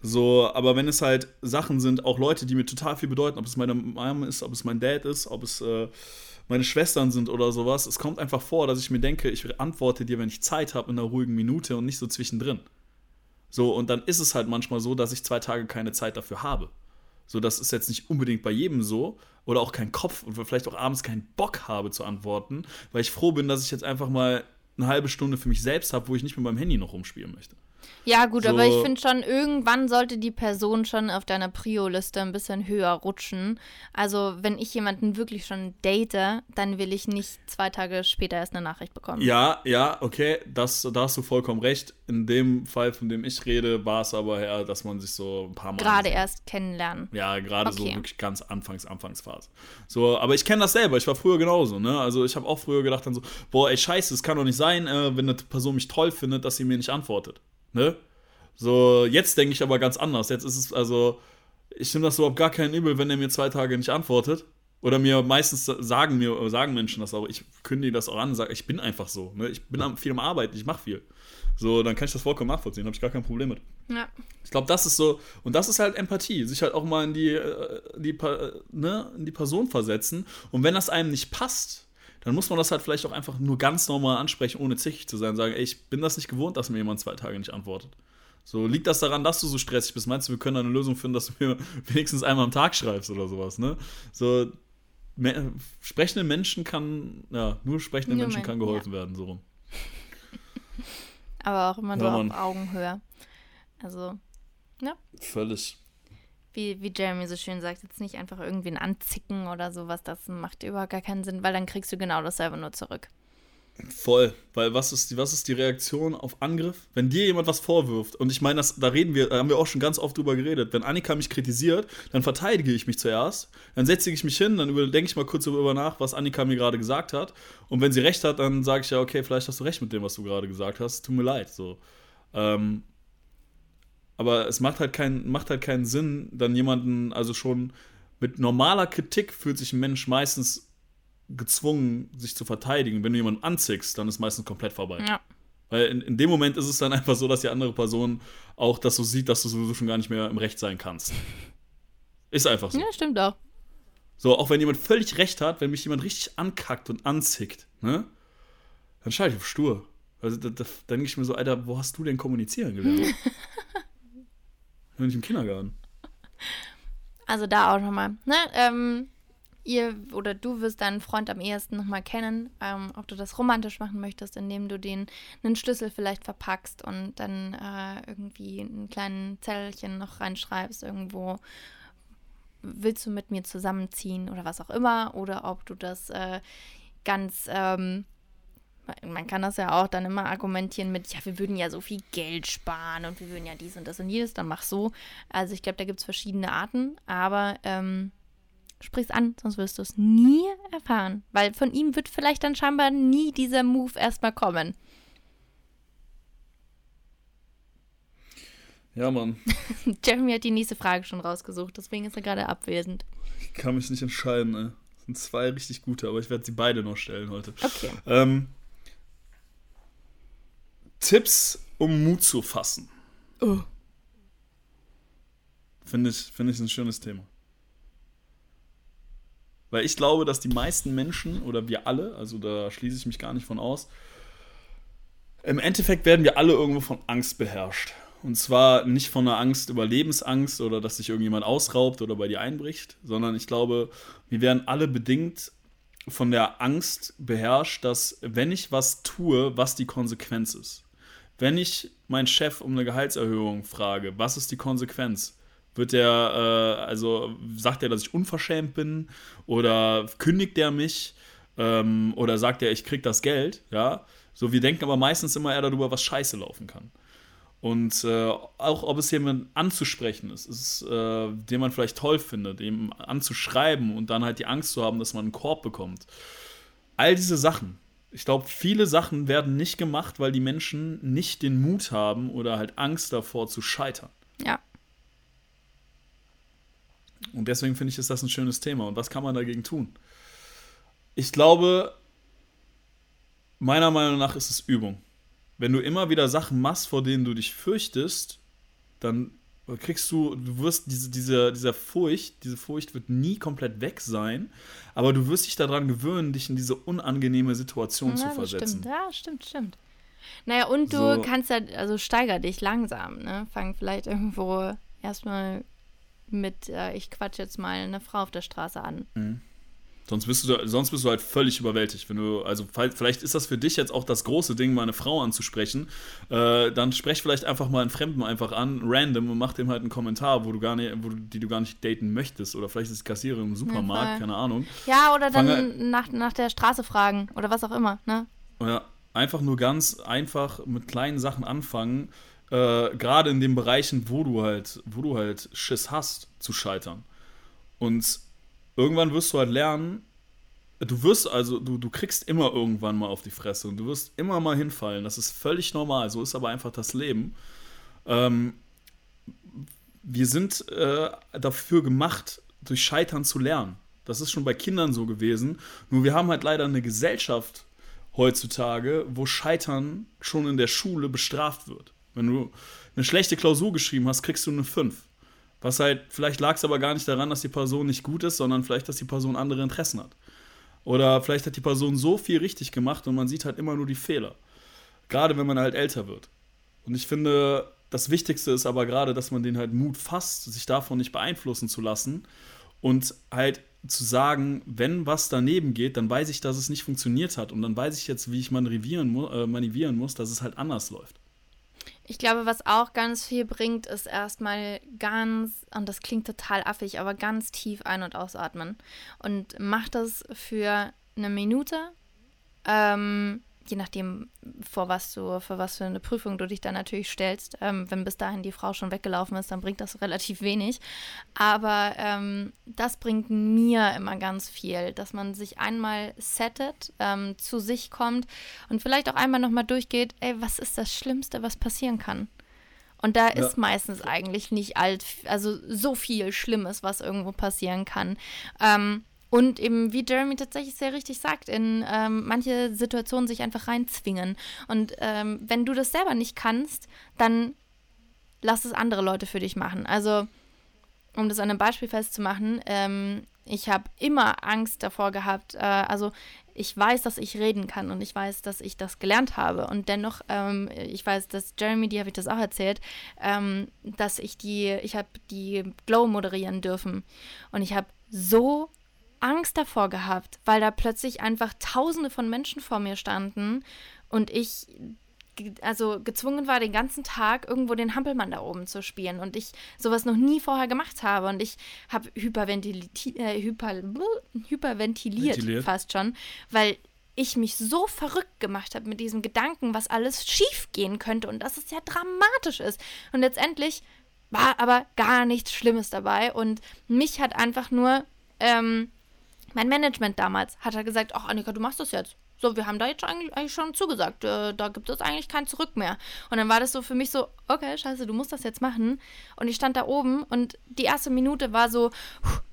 So, aber wenn es halt Sachen sind, auch Leute, die mir total viel bedeuten, ob es meine Mom ist, ob es mein Dad ist, ob es äh, meine Schwestern sind oder sowas. Es kommt einfach vor, dass ich mir denke, ich antworte dir, wenn ich Zeit habe, in einer ruhigen Minute und nicht so zwischendrin. So, und dann ist es halt manchmal so, dass ich zwei Tage keine Zeit dafür habe. So, das ist jetzt nicht unbedingt bei jedem so. Oder auch keinen Kopf und vielleicht auch abends keinen Bock habe zu antworten, weil ich froh bin, dass ich jetzt einfach mal eine halbe Stunde für mich selbst habe, wo ich nicht mit meinem Handy noch rumspielen möchte. Ja, gut, so. aber ich finde schon, irgendwann sollte die Person schon auf deiner Prio-Liste ein bisschen höher rutschen. Also, wenn ich jemanden wirklich schon date, dann will ich nicht zwei Tage später erst eine Nachricht bekommen. Ja, ja, okay, das, da hast du vollkommen recht. In dem Fall, von dem ich rede, war es aber eher, dass man sich so ein paar Mal. Gerade erst kennenlernen. Ja, gerade okay. so wirklich ganz Anfangs, Anfangsphase. So, aber ich kenne das selber, ich war früher genauso, ne? Also, ich habe auch früher gedacht dann so, boah, ey, scheiße, es kann doch nicht sein, äh, wenn eine Person mich toll findet, dass sie mir nicht antwortet. Ne? So, jetzt denke ich aber ganz anders. Jetzt ist es, also, ich nehme das überhaupt gar keinen Übel, wenn er mir zwei Tage nicht antwortet. Oder mir meistens sagen mir, sagen Menschen das auch, ich kündige das auch an und sage, ich bin einfach so. Ne? Ich bin viel am Arbeiten, ich mache viel. So, dann kann ich das vollkommen nachvollziehen, habe ich gar kein Problem mit. Ja. Ich glaube, das ist so, und das ist halt Empathie, sich halt auch mal in die, äh, die, ne, in die Person versetzen. Und wenn das einem nicht passt, dann muss man das halt vielleicht auch einfach nur ganz normal ansprechen, ohne zickig zu sein. Sagen, ey, ich bin das nicht gewohnt, dass mir jemand zwei Tage nicht antwortet. So, liegt das daran, dass du so stressig bist? Meinst du, wir können eine Lösung finden, dass du mir wenigstens einmal am Tag schreibst oder sowas, ne? So, me sprechenden Menschen kann, ja, nur sprechenden nur Menschen kann geholfen ja. werden, so rum. Aber auch immer ja, nur auf Augenhöhe. Also, ja. Völlig wie, wie Jeremy so schön sagt, jetzt nicht einfach irgendwen anzicken oder sowas, das macht überhaupt gar keinen Sinn, weil dann kriegst du genau dasselbe nur zurück. Voll, weil was ist, die, was ist die Reaktion auf Angriff? Wenn dir jemand was vorwirft, und ich meine, da reden wir, da haben wir auch schon ganz oft drüber geredet, wenn Annika mich kritisiert, dann verteidige ich mich zuerst, dann setze ich mich hin, dann denke ich mal kurz darüber nach, was Annika mir gerade gesagt hat. Und wenn sie recht hat, dann sage ich ja, okay, vielleicht hast du recht mit dem, was du gerade gesagt hast, tut mir leid. So. Ähm, aber es macht halt, kein, macht halt keinen Sinn, dann jemanden, also schon mit normaler Kritik fühlt sich ein Mensch meistens gezwungen, sich zu verteidigen. Wenn du jemanden anzickst, dann ist meistens komplett vorbei. Ja. Weil in, in dem Moment ist es dann einfach so, dass die andere Person auch das so sieht, dass du sowieso schon gar nicht mehr im Recht sein kannst. Ist einfach so. Ja, stimmt auch. So, auch wenn jemand völlig recht hat, wenn mich jemand richtig ankackt und anzickt, ne? Dann schalte ich auf stur. Also da, da, dann denke ich mir so, Alter, wo hast du denn kommunizieren gelernt? Nicht im Kindergarten. Also da auch nochmal. Ne? Ähm, ihr oder du wirst deinen Freund am ehesten nochmal kennen, ähm, ob du das romantisch machen möchtest, indem du den einen Schlüssel vielleicht verpackst und dann äh, irgendwie einen kleinen Zettelchen noch reinschreibst irgendwo. Willst du mit mir zusammenziehen oder was auch immer? Oder ob du das äh, ganz ähm, man kann das ja auch dann immer argumentieren mit, ja, wir würden ja so viel Geld sparen und wir würden ja dies und das und jedes, dann mach so. Also ich glaube, da gibt es verschiedene Arten, aber ähm, sprich es an, sonst wirst du es nie erfahren. Weil von ihm wird vielleicht dann scheinbar nie dieser Move erstmal kommen. Ja, Mann. Jeremy hat die nächste Frage schon rausgesucht, deswegen ist er gerade abwesend. Ich kann mich nicht entscheiden, ey. Das sind zwei richtig gute, aber ich werde sie beide noch stellen heute. Okay. Ähm, Tipps, um Mut zu fassen. Oh. Finde ich, find ich ein schönes Thema. Weil ich glaube, dass die meisten Menschen oder wir alle, also da schließe ich mich gar nicht von aus, im Endeffekt werden wir alle irgendwo von Angst beherrscht. Und zwar nicht von einer Angst, Überlebensangst oder dass sich irgendjemand ausraubt oder bei dir einbricht, sondern ich glaube, wir werden alle bedingt von der Angst beherrscht, dass wenn ich was tue, was die Konsequenz ist. Wenn ich meinen Chef um eine Gehaltserhöhung frage, was ist die Konsequenz? Wird der, äh, also sagt er, dass ich unverschämt bin? Oder kündigt er mich? Ähm, oder sagt er, ich krieg das Geld? Ja. So, wir denken aber meistens immer eher darüber, was scheiße laufen kann. Und äh, auch ob es jemand anzusprechen ist, ist äh, den man vielleicht toll findet, ihm anzuschreiben und dann halt die Angst zu haben, dass man einen Korb bekommt. All diese Sachen, ich glaube, viele Sachen werden nicht gemacht, weil die Menschen nicht den Mut haben oder halt Angst davor zu scheitern. Ja. Und deswegen finde ich, ist das ein schönes Thema. Und was kann man dagegen tun? Ich glaube, meiner Meinung nach ist es Übung. Wenn du immer wieder Sachen machst, vor denen du dich fürchtest, dann kriegst du, du wirst diese, diese, dieser Furcht, diese Furcht wird nie komplett weg sein, aber du wirst dich daran gewöhnen, dich in diese unangenehme Situation ja, zu versetzen. Stimmt, ja, stimmt, stimmt. Naja, und du so. kannst ja, also steiger dich langsam, ne? Fang vielleicht irgendwo erstmal mit, äh, ich quatsch jetzt mal eine Frau auf der Straße an. Mhm. Sonst bist, du, sonst bist du halt völlig überwältigt. Wenn du, also vielleicht ist das für dich jetzt auch das große Ding, mal eine Frau anzusprechen. Äh, dann sprech vielleicht einfach mal einen Fremden einfach an, random, und mach dem halt einen Kommentar, wo du gar nicht, wo du, die du gar nicht daten möchtest. Oder vielleicht ist die Kassiererin im Supermarkt, ja, keine Ahnung. Ja, oder dann halt, nach, nach der Straße fragen oder was auch immer, ne? Ja, einfach nur ganz einfach mit kleinen Sachen anfangen. Äh, Gerade in den Bereichen, wo du halt, wo du halt Schiss hast, zu scheitern. Und irgendwann wirst du halt lernen, du wirst also, du, du kriegst immer irgendwann mal auf die Fresse und du wirst immer mal hinfallen. Das ist völlig normal. So ist aber einfach das Leben. Ähm, wir sind äh, dafür gemacht, durch Scheitern zu lernen. Das ist schon bei Kindern so gewesen. Nur wir haben halt leider eine Gesellschaft heutzutage, wo Scheitern schon in der Schule bestraft wird. Wenn du eine schlechte Klausur geschrieben hast, kriegst du eine 5. Was halt, vielleicht lag es aber gar nicht daran, dass die Person nicht gut ist, sondern vielleicht, dass die Person andere Interessen hat. Oder vielleicht hat die Person so viel richtig gemacht und man sieht halt immer nur die Fehler. Gerade wenn man halt älter wird. Und ich finde, das Wichtigste ist aber gerade, dass man den halt Mut fasst, sich davon nicht beeinflussen zu lassen und halt zu sagen, wenn was daneben geht, dann weiß ich, dass es nicht funktioniert hat und dann weiß ich jetzt, wie ich manövrieren, äh, manövrieren muss, dass es halt anders läuft. Ich glaube, was auch ganz viel bringt, ist erstmal ganz, und das klingt total affig, aber ganz tief ein- und ausatmen. Und mach das für eine Minute. Ähm, je nachdem, vor was du, für was für eine Prüfung du dich dann natürlich stellst. Ähm, wenn bis dahin die Frau schon weggelaufen ist, dann bringt das relativ wenig. Aber ähm, das bringt mir immer ganz viel, dass man sich einmal settet, ähm, zu sich kommt und vielleicht auch einmal nochmal durchgeht, ey, was ist das Schlimmste, was passieren kann? Und da ja. ist meistens eigentlich nicht alt, also so viel Schlimmes, was irgendwo passieren kann. Ähm, und eben, wie Jeremy tatsächlich sehr richtig sagt, in ähm, manche Situationen sich einfach reinzwingen. Und ähm, wenn du das selber nicht kannst, dann lass es andere Leute für dich machen. Also, um das an einem Beispiel festzumachen, ähm, ich habe immer Angst davor gehabt. Äh, also, ich weiß, dass ich reden kann und ich weiß, dass ich das gelernt habe. Und dennoch, ähm, ich weiß, dass Jeremy, die habe ich das auch erzählt, ähm, dass ich die, ich habe die Glow moderieren dürfen. Und ich habe so Angst davor gehabt, weil da plötzlich einfach tausende von Menschen vor mir standen und ich also gezwungen war, den ganzen Tag irgendwo den Hampelmann da oben zu spielen und ich sowas noch nie vorher gemacht habe und ich habe hyperventili äh, hyper, hyperventiliert Ventiliert. fast schon, weil ich mich so verrückt gemacht habe mit diesem Gedanken, was alles schief gehen könnte und dass es ja dramatisch ist. Und letztendlich war aber gar nichts Schlimmes dabei und mich hat einfach nur ähm, mein Management damals hat er gesagt, ach Annika, du machst das jetzt. So, wir haben da jetzt eigentlich, eigentlich schon zugesagt. Äh, da gibt es eigentlich kein Zurück mehr. Und dann war das so für mich so, okay, scheiße, du musst das jetzt machen. Und ich stand da oben und die erste Minute war so,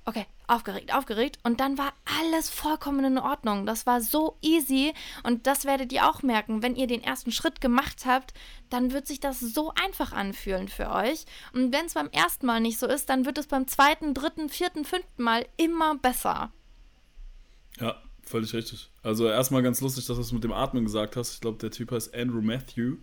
okay, aufgeregt, aufgeregt. Und dann war alles vollkommen in Ordnung. Das war so easy. Und das werdet ihr auch merken. Wenn ihr den ersten Schritt gemacht habt, dann wird sich das so einfach anfühlen für euch. Und wenn es beim ersten Mal nicht so ist, dann wird es beim zweiten, dritten, vierten, fünften Mal immer besser. Ja, völlig richtig. Also erstmal ganz lustig, dass du es mit dem Atmen gesagt hast. Ich glaube, der Typ heißt Andrew Matthew.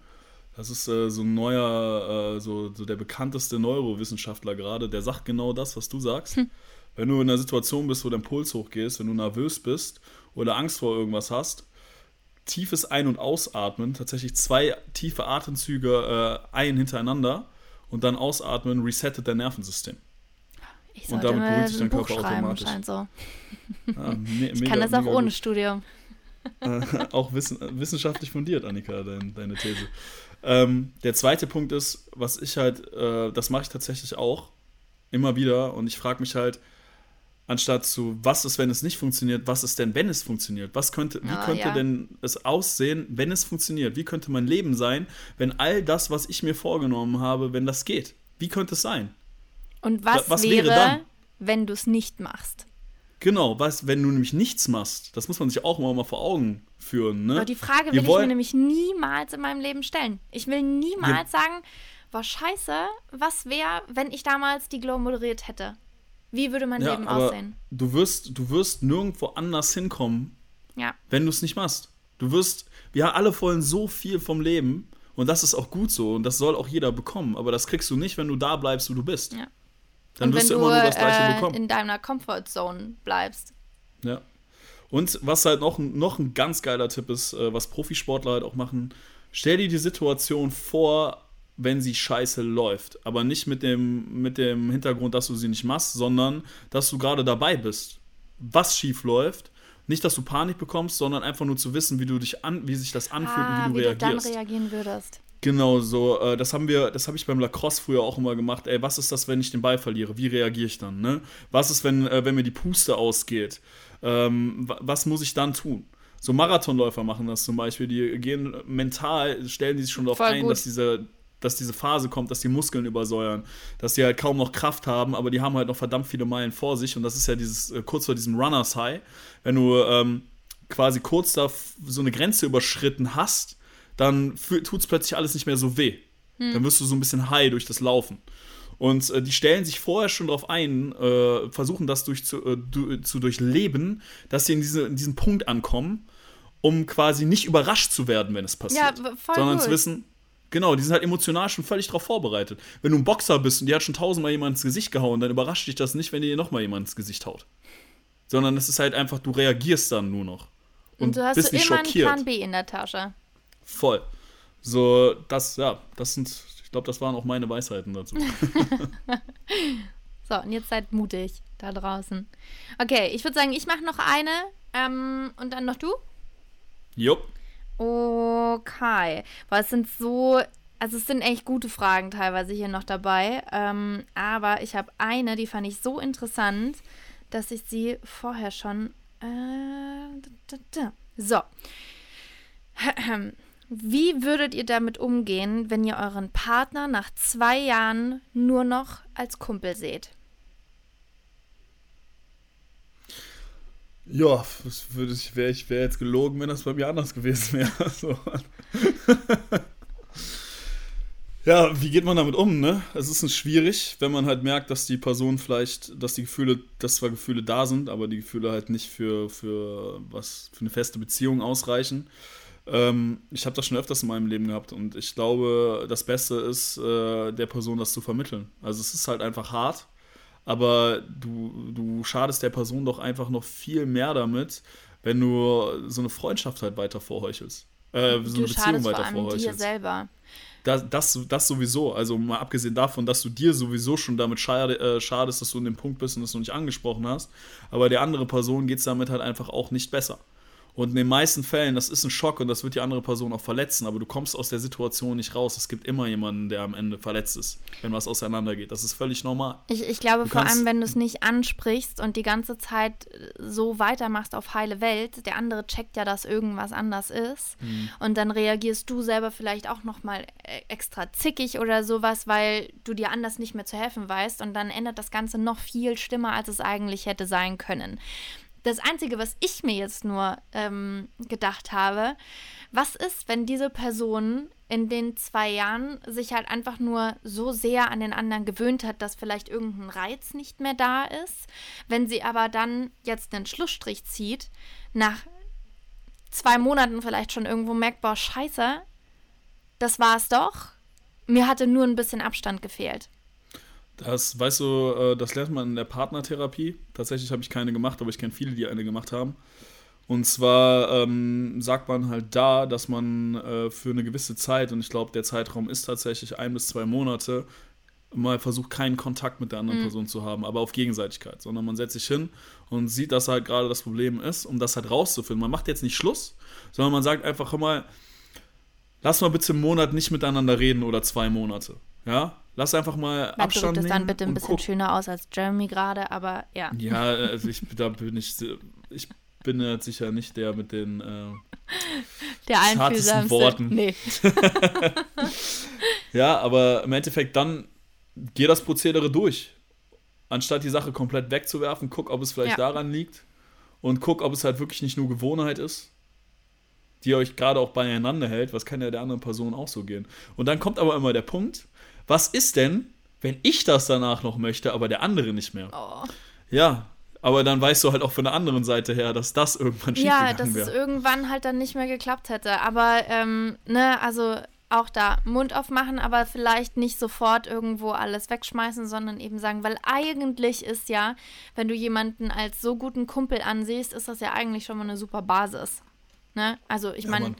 Das ist äh, so ein neuer, äh, so, so der bekannteste Neurowissenschaftler gerade. Der sagt genau das, was du sagst. Hm. Wenn du in einer Situation bist, wo dein Puls hochgeht, wenn du nervös bist oder Angst vor irgendwas hast, tiefes Ein- und Ausatmen, tatsächlich zwei tiefe Atemzüge äh, ein hintereinander und dann ausatmen, resettet dein Nervensystem. Ich und damit beruhigt sich dein Körper automatisch. So. Ah, me ich kann das auch ohne gut. Studium. Äh, auch wissen, wissenschaftlich fundiert, Annika, dein, deine These. Ähm, der zweite Punkt ist, was ich halt, äh, das mache ich tatsächlich auch immer wieder und ich frage mich halt, anstatt zu, was ist, wenn es nicht funktioniert, was ist denn, wenn es funktioniert? Was könnte, wie oh, könnte ja. denn es aussehen, wenn es funktioniert? Wie könnte mein Leben sein, wenn all das, was ich mir vorgenommen habe, wenn das geht? Wie könnte es sein? Und was, was wäre, wäre wenn du es nicht machst? Genau, was, wenn du nämlich nichts machst, das muss man sich auch immer mal vor Augen führen. Ne? Aber die Frage will ich mir nämlich niemals in meinem Leben stellen. Ich will niemals ja. sagen, war scheiße, was wäre, wenn ich damals die Glow moderiert hätte? Wie würde mein ja, Leben aussehen? Du wirst, du wirst nirgendwo anders hinkommen, ja. wenn du es nicht machst. Du wirst, wir alle wollen so viel vom Leben und das ist auch gut so und das soll auch jeder bekommen, aber das kriegst du nicht, wenn du da bleibst, wo du bist. Ja. Dann wirst du immer nur das Gleiche äh, bekommen. in deiner Comfortzone bleibst. Ja. Und was halt noch, noch ein ganz geiler Tipp ist, äh, was Profisportler halt auch machen, stell dir die Situation vor, wenn sie scheiße läuft. Aber nicht mit dem, mit dem Hintergrund, dass du sie nicht machst, sondern dass du gerade dabei bist. Was schief läuft. Nicht, dass du Panik bekommst, sondern einfach nur zu wissen, wie du dich an, wie sich das anfühlt ah, und wie du wie reagierst. Du dann reagieren würdest. Genau, so, äh, das haben wir, das habe ich beim Lacrosse früher auch immer gemacht. Ey, was ist das, wenn ich den Ball verliere? Wie reagiere ich dann? Ne? Was ist, wenn, äh, wenn mir die Puste ausgeht? Ähm, was muss ich dann tun? So Marathonläufer machen das zum Beispiel, die gehen mental, stellen die sich schon darauf ein, dass diese, dass diese Phase kommt, dass die Muskeln übersäuern, dass die halt kaum noch Kraft haben, aber die haben halt noch verdammt viele Meilen vor sich und das ist ja dieses, äh, kurz vor diesem Runners High, wenn du ähm, quasi kurz da so eine Grenze überschritten hast, dann tut es plötzlich alles nicht mehr so weh. Hm. Dann wirst du so ein bisschen high durch das Laufen. Und äh, die stellen sich vorher schon darauf ein, äh, versuchen das durch zu, äh, du, zu durchleben, dass sie in, diese, in diesen Punkt ankommen, um quasi nicht überrascht zu werden, wenn es passiert. Ja, sondern gut. zu wissen, genau, die sind halt emotional schon völlig darauf vorbereitet. Wenn du ein Boxer bist und die hat schon tausendmal jemand ins Gesicht gehauen, dann überrascht dich das nicht, wenn dir nochmal jemand ins Gesicht haut. Sondern es ist halt einfach, du reagierst dann nur noch. Und, und du hast bist so immer schockiert. einen Plan B in der Tasche. Voll. So, das, ja, das sind, ich glaube, das waren auch meine Weisheiten dazu. so, und jetzt seid mutig da draußen. Okay, ich würde sagen, ich mache noch eine ähm, und dann noch du? Jupp. Okay. Weil es sind so, also es sind echt gute Fragen teilweise hier noch dabei. Ähm, aber ich habe eine, die fand ich so interessant, dass ich sie vorher schon. Äh, so. Wie würdet ihr damit umgehen, wenn ihr euren Partner nach zwei Jahren nur noch als Kumpel seht? Ja, das würde ich, wäre ich wär jetzt gelogen, wenn das bei mir anders gewesen wäre. Ja, wie geht man damit um, ne? Es ist schwierig, wenn man halt merkt, dass die Person vielleicht, dass die Gefühle, dass zwar Gefühle da sind, aber die Gefühle halt nicht für, für was, für eine feste Beziehung ausreichen. Ähm, ich habe das schon öfters in meinem Leben gehabt und ich glaube, das Beste ist, äh, der Person das zu vermitteln. Also es ist halt einfach hart, aber du, du schadest der Person doch einfach noch viel mehr damit, wenn du so eine Freundschaft halt weiter vorheuchelst. Äh, so eine du Beziehung weiter vor allem dir vorheuchelst. selber. Das, das, das sowieso, also mal abgesehen davon, dass du dir sowieso schon damit schade, äh, schadest, dass du in dem Punkt bist und es noch nicht angesprochen hast, aber der andere Person geht es damit halt einfach auch nicht besser. Und in den meisten Fällen, das ist ein Schock und das wird die andere Person auch verletzen, aber du kommst aus der Situation nicht raus. Es gibt immer jemanden, der am Ende verletzt ist, wenn was auseinandergeht. Das ist völlig normal. Ich, ich glaube Du vor allem, wenn du es nicht ansprichst und die ganze Zeit so weitermachst auf heile Welt, der andere checkt ja, dass irgendwas anders ist. Und dann reagierst du selber vielleicht auch nochmal extra zickig oder sowas, weil du dir anders nicht mehr zu helfen weißt. Und dann ändert das Ganze noch viel schlimmer, als es eigentlich hätte sein können. Das Einzige, was ich mir jetzt nur ähm, gedacht habe, was ist, wenn diese Person in den zwei Jahren sich halt einfach nur so sehr an den anderen gewöhnt hat, dass vielleicht irgendein Reiz nicht mehr da ist, wenn sie aber dann jetzt einen Schlussstrich zieht, nach zwei Monaten vielleicht schon irgendwo merkt, boah, scheiße, das war's doch. Mir hatte nur ein bisschen Abstand gefehlt. Das, weißt du, äh, das lernt man in der Partnertherapie. Tatsächlich habe ich keine gemacht, aber ich kenne viele, die eine gemacht haben. Und zwar ähm, sagt man halt da, dass man äh, für eine gewisse Zeit, und ich glaube, der Zeitraum ist tatsächlich ein bis zwei Monate, mal versucht, keinen Kontakt mit der anderen Person zu haben, aber auf Gegenseitigkeit, sondern man setzt sich hin und sieht, dass halt gerade das Problem ist, um das halt rauszufinden. Man macht jetzt nicht Schluss, sondern man sagt einfach immer, lass mal bitte einen Monat nicht miteinander reden oder zwei Monate. Ja? Lass einfach mal Man drückt Abstand es nehmen dann bitte ein bisschen guck. schöner aus als Jeremy gerade, aber ja. Ja, also ich, da bin ich, ich bin jetzt sicher nicht der mit den, äh, Der zartesten. Worten. Nee. ja, aber im Endeffekt dann geh das Prozedere durch. Anstatt die Sache komplett wegzuwerfen, guck, ob es vielleicht Ja. daran liegt und guck, ob es halt wirklich nicht nur Gewohnheit ist, die euch gerade auch beieinander hält. Was kann ja der anderen Person auch so gehen. Und dann kommt aber immer der Punkt, was ist denn, wenn ich das danach noch möchte, aber der andere nicht mehr? Oh. Ja, aber dann weißt du halt auch von der anderen Seite her, dass das irgendwann Ja, schiefgegangen dass es wäre. irgendwann halt dann nicht mehr geklappt hätte. Aber, ähm, ne, also auch da Mund aufmachen, aber vielleicht nicht sofort irgendwo alles wegschmeißen, sondern eben sagen, weil eigentlich ist ja, wenn du jemanden als so guten Kumpel ansiehst, ist das ja eigentlich schon mal eine super Basis. Ne? Also ich Ja, meine.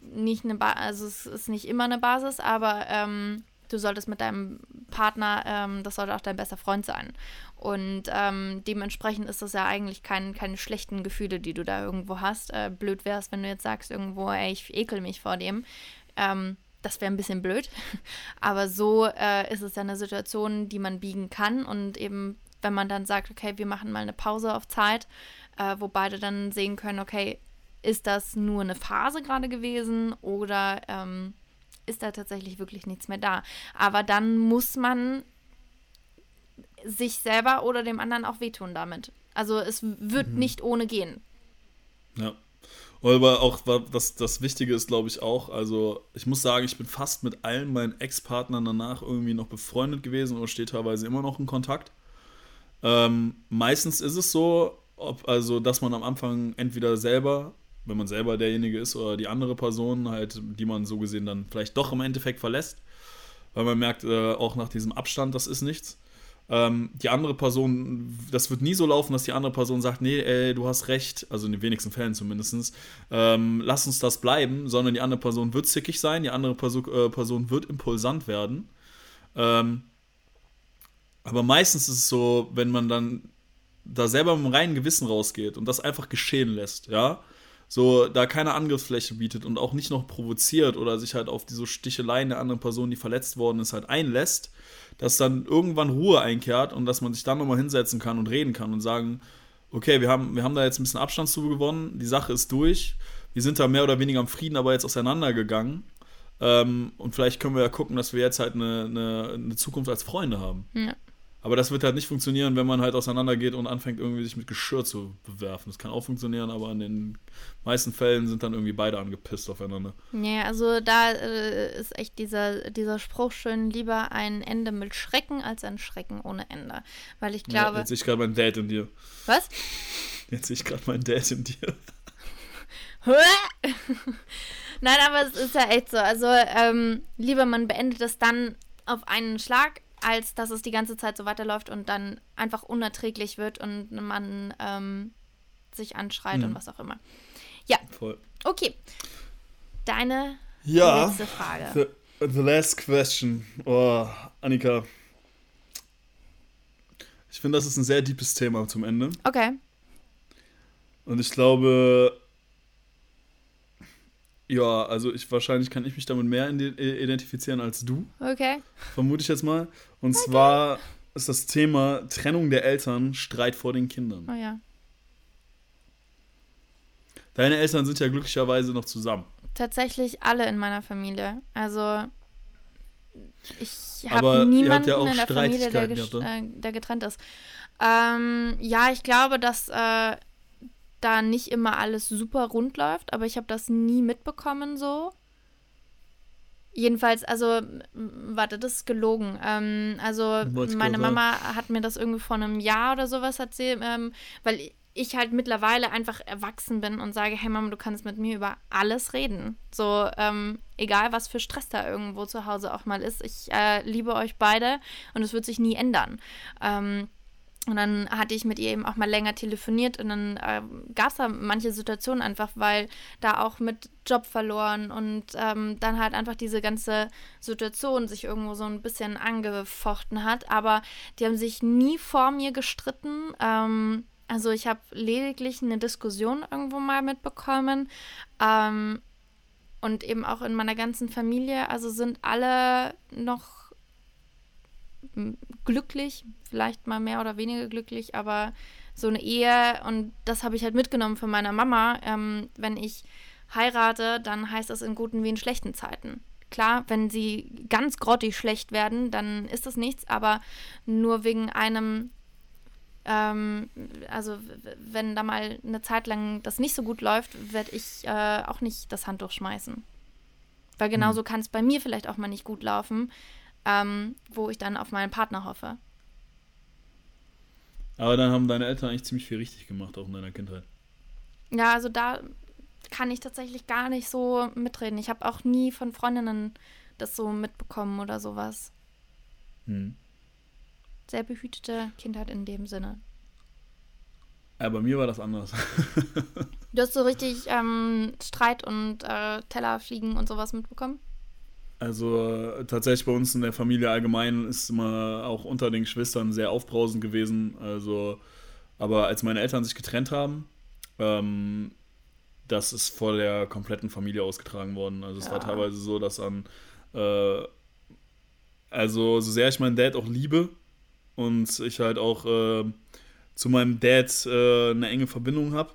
Nicht eine ba also es ist nicht immer eine Basis, aber ähm, du solltest mit deinem Partner, ähm, das sollte auch dein bester Freund sein. Und ähm, dementsprechend ist das ja eigentlich kein, keine schlechten Gefühle, die du da irgendwo hast. Äh, blöd wäre es, wenn du jetzt sagst irgendwo, ey, ich ekel mich vor dem. Ähm, das wäre ein bisschen blöd. Aber so äh, ist es ja eine Situation, die man biegen kann. Und eben, wenn man dann sagt, okay, wir machen mal eine Pause auf Zeit, äh, wo beide dann sehen können, okay, ist das nur eine Phase gerade gewesen oder ähm, ist da tatsächlich wirklich nichts mehr da? Aber dann muss man sich selber oder dem anderen auch wehtun damit. Also es wird nicht ohne gehen. Ja. Aber auch das, das Wichtige ist, glaube ich, auch, also ich muss sagen, ich bin fast mit allen meinen Ex-Partnern danach irgendwie noch befreundet gewesen oder stehe teilweise immer noch in Kontakt. Ähm, meistens ist es so, ob, also, dass man am Anfang entweder selber, wenn man selber derjenige ist, oder die andere Person, halt, die man so gesehen dann vielleicht doch im Endeffekt verlässt, weil man merkt, äh, auch nach diesem Abstand, das ist nichts. Ähm, die andere Person, das wird nie so laufen, dass die andere Person sagt, nee, ey, du hast recht, also in den wenigsten Fällen zumindest, ähm, lass uns das bleiben, sondern die andere Person wird zickig sein, die andere Person, äh, Person wird impulsant werden. Ähm, aber meistens ist es so, wenn man dann da selber mit dem reinen Gewissen rausgeht und das einfach geschehen lässt, ja, so da keine Angriffsfläche bietet und auch nicht noch provoziert oder sich halt auf diese Sticheleien der anderen Person, die verletzt worden ist, halt einlässt, dass dann irgendwann Ruhe einkehrt und dass man sich dann nochmal hinsetzen kann und reden kann und sagen, okay, wir haben, wir haben da jetzt ein bisschen Abstand zu gewonnen, die Sache ist durch, wir sind da mehr oder weniger am Frieden aber jetzt auseinandergegangen ähm, und vielleicht können wir ja gucken, dass wir jetzt halt eine, eine, eine Zukunft als Freunde haben. Ja. Aber das wird halt nicht funktionieren, wenn man halt auseinandergeht und anfängt, irgendwie sich mit Geschirr zu bewerfen. Das kann auch funktionieren, aber in den meisten Fällen sind dann irgendwie beide angepisst aufeinander. Ja, also da äh, ist echt dieser, dieser Spruch schön, lieber ein Ende mit Schrecken als ein Schrecken ohne Ende. Weil ich Ja, glaube. jetzt sehe ich gerade meinen Dad in dir. was? Jetzt sehe ich gerade meinen Dad in dir. Nein, aber es ist ja echt so. Also, ähm, lieber man beendet es dann auf einen Schlag, als dass es die ganze Zeit so weiterläuft und dann einfach unerträglich wird und man ähm, sich anschreit Mhm. und was auch immer. Ja, Voll. okay. Deine Ja. letzte Frage. The, the last question. Oh, Annika. Ich finde, das ist ein sehr deepes Thema zum Ende. Okay. Und ich glaube, ja, also ich wahrscheinlich kann ich mich damit mehr ide- identifizieren als du, Okay. vermute ich jetzt mal. Und zwar ist das Thema Trennung der Eltern, Streit vor den Kindern. Oh ja. Deine Eltern sind ja glücklicherweise noch zusammen. Tatsächlich alle in meiner Familie. Also ich habe niemanden ja auch in der Familie, der, äh, der getrennt ist. Ähm, ja, ich glaube, dass äh, da nicht immer alles super rund läuft, aber ich habe das nie mitbekommen so. Jedenfalls, also, warte, das ist gelogen. Ähm, also, meine Mama hat mir das irgendwie vor einem Jahr oder sowas erzählt, ähm, weil ich halt mittlerweile einfach erwachsen bin und sage, hey Mama, du kannst mit mir über alles reden. So, ähm, egal was für Stress da irgendwo zu Hause auch mal ist. Ich äh, liebe euch beide und es wird sich nie ändern. Ähm, und dann hatte ich mit ihr eben auch mal länger telefoniert und dann äh, gab es da manche Situationen einfach, weil da auch mit Job verloren und ähm, dann halt einfach diese ganze Situation sich irgendwo so ein bisschen angefochten hat. Aber die haben sich nie vor mir gestritten. Ähm, also ich habe lediglich eine Diskussion irgendwo mal mitbekommen. Ähm, und eben auch in meiner ganzen Familie, also sind alle noch glücklich, vielleicht mal mehr oder weniger glücklich, aber so eine Ehe und das habe ich halt mitgenommen von meiner Mama. Ähm, wenn ich heirate, dann heißt das in guten wie in schlechten Zeiten. Klar, wenn sie ganz grottig schlecht werden, dann ist das nichts, aber nur wegen einem, ähm, also wenn da mal eine Zeit lang das nicht so gut läuft, werde ich äh, auch nicht das Handtuch schmeißen. Weil genauso kann es bei mir vielleicht auch mal nicht gut laufen, ähm, wo ich dann auf meinen Partner hoffe. Aber dann haben deine Eltern eigentlich ziemlich viel richtig gemacht, auch in deiner Kindheit. Ja, also da kann ich tatsächlich gar nicht so mitreden. Ich habe auch nie von Freundinnen das so mitbekommen oder sowas. Hm. Sehr behütete Kindheit in dem Sinne. Ja, bei mir war das anders. Du hast so richtig ähm, Streit und äh, Teller fliegen und sowas mitbekommen? Also äh, tatsächlich bei uns in der Familie allgemein ist immer auch unter den Geschwistern sehr aufbrausend gewesen. Also, aber als meine Eltern sich getrennt haben, ähm, das ist vor der kompletten Familie ausgetragen worden. Also es war Ja. teilweise so, dass an äh, also so sehr ich meinen Dad auch liebe und ich halt auch äh, zu meinem Dad äh, eine enge Verbindung habe,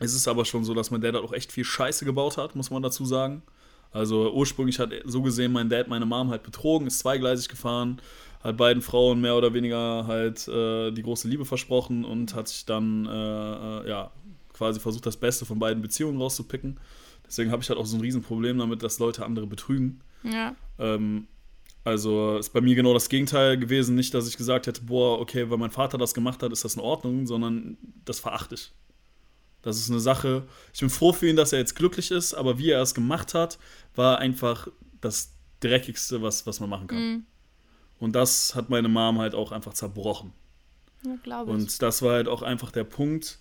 ist es aber schon so, dass mein Dad halt auch echt viel Scheiße gebaut hat, muss man dazu sagen. Also ursprünglich hat so gesehen mein Dad meine Mom halt betrogen, ist zweigleisig gefahren, hat beiden Frauen mehr oder weniger halt äh, die große Liebe versprochen und hat sich dann äh, äh, ja quasi versucht, das Beste von beiden Beziehungen rauszupicken. Deswegen habe ich halt auch so ein Riesenproblem damit, dass Leute andere betrügen. Ja. Ähm, also ist bei mir genau das Gegenteil gewesen. Nicht, dass ich gesagt hätte, boah, okay, weil mein Vater das gemacht hat, ist das in Ordnung, sondern das verachte ich. Das ist eine Sache. Ich bin froh für ihn, dass er jetzt glücklich ist, aber wie er es gemacht hat, war einfach das Dreckigste, was, was man machen kann. Mhm. Und das hat meine Mom halt auch einfach zerbrochen. Ja. Und das war halt auch einfach der Punkt.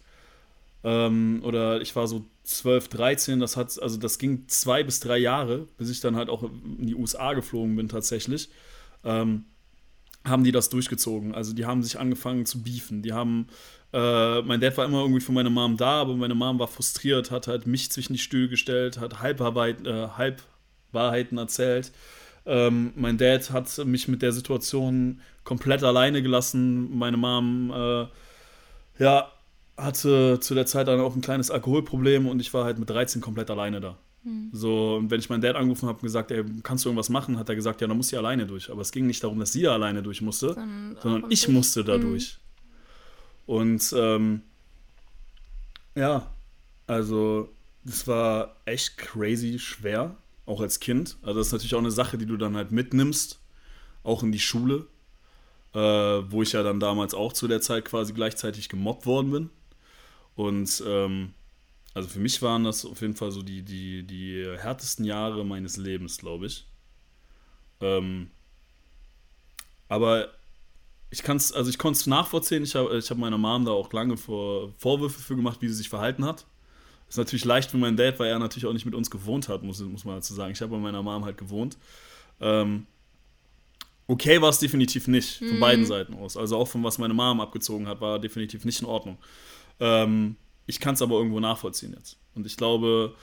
Ähm, oder ich war so 12, 13, das hat, also das ging zwei bis drei Jahre, bis ich dann halt auch in die USA geflogen bin tatsächlich. Ähm, haben die das durchgezogen. Also die haben sich angefangen zu beefen. Die haben, äh, mein Dad war immer irgendwie für meine Mom da, aber meine Mom war frustriert, hat halt mich zwischen die Stühle gestellt, hat Halbwahrheit, äh, Halbwahrheiten erzählt. Ähm, mein Dad hat mich mit der Situation komplett alleine gelassen. Meine Mom, äh, ja, hatte zu der Zeit dann auch ein kleines Alkoholproblem und ich war halt mit 13 komplett alleine da. So, und wenn ich meinen Dad angerufen habe und gesagt, ey, kannst du irgendwas machen, hat er gesagt, ja, dann muss sie alleine durch. Aber es ging nicht darum, dass sie da alleine durch musste, Sondern sondern ich musste da Mhm. Und ähm, ja, also das war echt crazy schwer, auch als Kind. Also das ist natürlich auch eine Sache, die du dann halt mitnimmst, auch in die Schule, äh, wo ich ja dann damals auch zu der Zeit quasi gleichzeitig gemobbt worden bin. Und ähm, also für mich waren das auf jeden Fall so die, die, die härtesten Jahre meines Lebens, glaube ich. Ähm, Aber ich kann es, also ich konnte es nachvollziehen. Ich habe ich hab meiner Mom da auch lange vor, Vorwürfe für gemacht, wie sie sich verhalten hat. Ist natürlich leicht für meinen Dad, weil er natürlich auch nicht mit uns gewohnt hat, muss, muss man dazu sagen. Ich habe bei meiner Mom halt gewohnt. Ähm, okay war es definitiv nicht, von mhm. beiden Seiten aus. Also auch von was meine Mom abgezogen hat, war definitiv nicht in Ordnung. Ähm, ich kann es aber irgendwo nachvollziehen jetzt. Und ich glaube,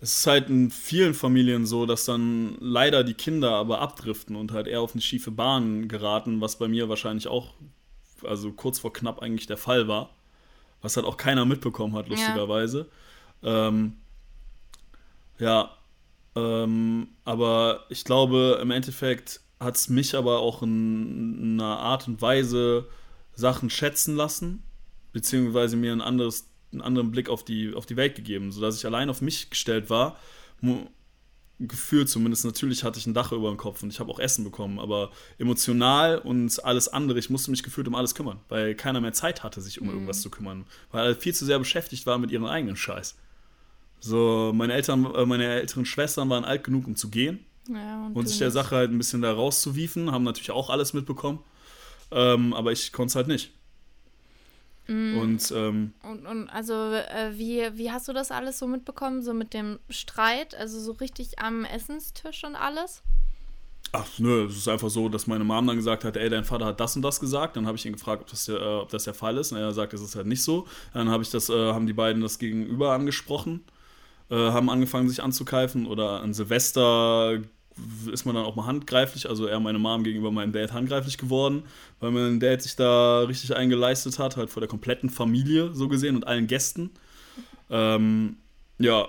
es ist halt in vielen Familien so, dass dann leider die Kinder aber abdriften und halt eher auf eine schiefe Bahn geraten, was bei mir wahrscheinlich auch, also kurz vor knapp eigentlich der Fall war. Was halt auch keiner mitbekommen hat, lustigerweise. Ja, ähm, ja ähm, aber ich glaube, im Endeffekt hat es mich aber auch in, in einer Art und Weise Sachen schätzen lassen, beziehungsweise mir ein anderes einen anderen Blick auf die, auf die Welt gegeben, sodass ich allein auf mich gestellt war. Gefühlt zumindest, natürlich hatte ich ein Dach über dem Kopf und ich habe auch Essen bekommen, aber emotional und alles andere, ich musste mich gefühlt um alles kümmern, weil keiner mehr Zeit hatte, sich um mhm. irgendwas zu kümmern, weil er viel zu sehr beschäftigt war mit ihrem eigenen Scheiß. So, meine Eltern, äh, meine älteren Schwestern waren alt genug, um zu gehen ja, und, und sich der Sache halt ein bisschen da rauszuwiefen, haben natürlich auch alles mitbekommen, ähm, aber ich konnte es halt nicht. Mm. Und, ähm, und, und, also, äh, wie, wie hast du das alles so mitbekommen? So mit dem Streit? Also so richtig am Essenstisch und alles? Ach, nö, es ist einfach so, dass meine Mom dann gesagt hat, ey, dein Vater hat das und das gesagt. Dann habe ich ihn gefragt, ob das, der, äh, ob das der Fall ist. Und er sagt, es ist halt nicht so. Dann habe ich das, äh, haben die beiden das gegenüber angesprochen, äh, haben angefangen, sich anzukeifen. Oder an Silvester ist man dann auch mal handgreiflich, also eher meine Mom gegenüber meinem Dad handgreiflich geworden, weil mein Dad sich da richtig eingeleistet hat, halt vor der kompletten Familie so gesehen und allen Gästen. Ähm, ja,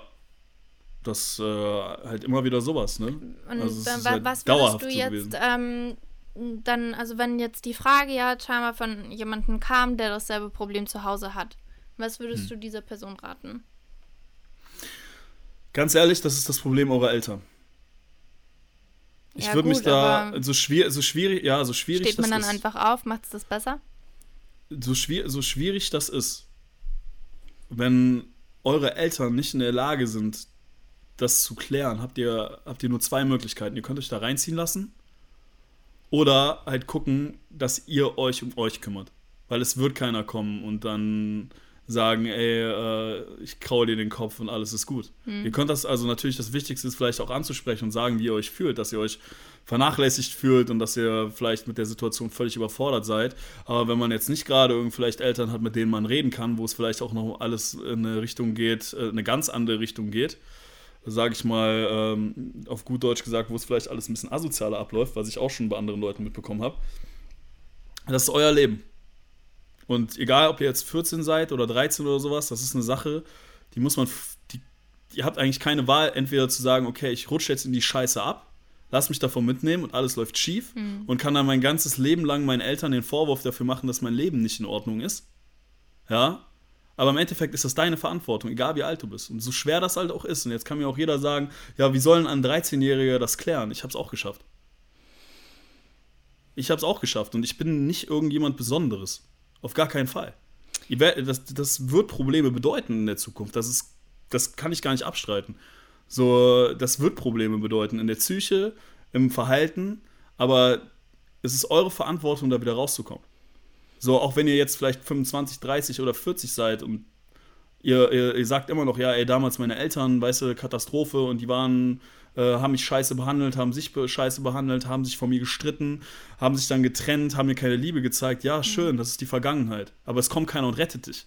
das äh, halt immer wieder sowas, ne? Und also dann, halt was würdest du jetzt ähm, dann, also wenn jetzt die Frage ja scheinbar von jemandem kam, der dasselbe Problem zu Hause hat, was würdest hm. du dieser Person raten? Ganz ehrlich, das ist das Problem eurer Eltern. Ich ja, würde mich da so, schwer, so schwierig, ja, so schwierig. Steht man dann ist, einfach auf, macht es das besser? So, schwer, so schwierig das ist, wenn eure Eltern nicht in der Lage sind, das zu klären, habt ihr, habt ihr nur zwei Möglichkeiten. Ihr könnt euch da reinziehen lassen oder halt gucken, dass ihr euch um euch kümmert. Weil es wird keiner kommen und dann sagen, ey, äh, ich kraue dir den Kopf und alles ist gut. Mhm. Ihr könnt das, also natürlich das Wichtigste ist vielleicht auch anzusprechen und sagen, wie ihr euch fühlt, dass ihr euch vernachlässigt fühlt und dass ihr vielleicht mit der Situation völlig überfordert seid. Aber wenn man jetzt nicht gerade irgendwie vielleicht Eltern hat, mit denen man reden kann, wo es vielleicht auch noch alles in eine Richtung geht, äh, eine ganz andere Richtung geht, sage ich mal, ähm, auf gut Deutsch gesagt, wo es vielleicht alles ein bisschen asozialer abläuft, was ich auch schon bei anderen Leuten mitbekommen habe. Das ist euer Leben. Und egal, ob ihr jetzt 14 seid oder 13 oder sowas, das ist eine Sache, die muss man, die, ihr habt eigentlich keine Wahl, entweder zu sagen, okay, ich rutsche jetzt in die Scheiße ab, lass mich davon mitnehmen und alles läuft schief mhm. und kann dann mein ganzes Leben lang meinen Eltern den Vorwurf dafür machen, dass mein Leben nicht in Ordnung ist. Ja, aber im Endeffekt ist das deine Verantwortung, egal wie alt du bist. Und so schwer das halt auch ist. Und jetzt kann mir auch jeder sagen, ja, wie sollen ein 13-Jähriger das klären? Ich habe es auch geschafft. Ich habe es auch geschafft und ich bin nicht irgendjemand Besonderes. Auf gar keinen Fall. Das, das wird Probleme bedeuten in der Zukunft. Das, ist, das kann ich gar nicht abstreiten. So, das wird Probleme bedeuten in der Psyche, im Verhalten, aber es ist eure Verantwortung, da wieder rauszukommen. So, auch wenn ihr jetzt vielleicht 25, 30 oder 40 seid und ihr, ihr, ihr sagt immer noch, ja, ey, damals meine Eltern, weißt du, Katastrophe und die waren haben mich scheiße behandelt, haben sich scheiße behandelt, haben sich von mir gestritten, haben sich dann getrennt, haben mir keine Liebe gezeigt. Ja, mhm. schön, das ist die Vergangenheit. Aber es kommt keiner und rettet dich.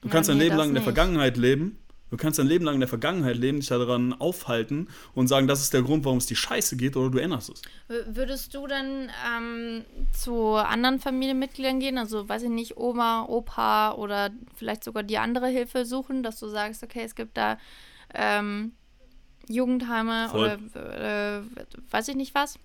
Du kannst dein nee, Leben lang in der Vergangenheit leben. Du kannst dein Leben lang in der Vergangenheit leben, dich daran aufhalten und sagen, das ist der Grund, warum es dir scheiße geht, oder du änderst es. Würdest du dann ähm, zu anderen Familienmitgliedern gehen, also weiß ich nicht, Oma, Opa oder vielleicht sogar die andere Hilfe suchen, dass du sagst, okay, es gibt da ähm, Jugendheime Voll. oder äh, weiß ich nicht was?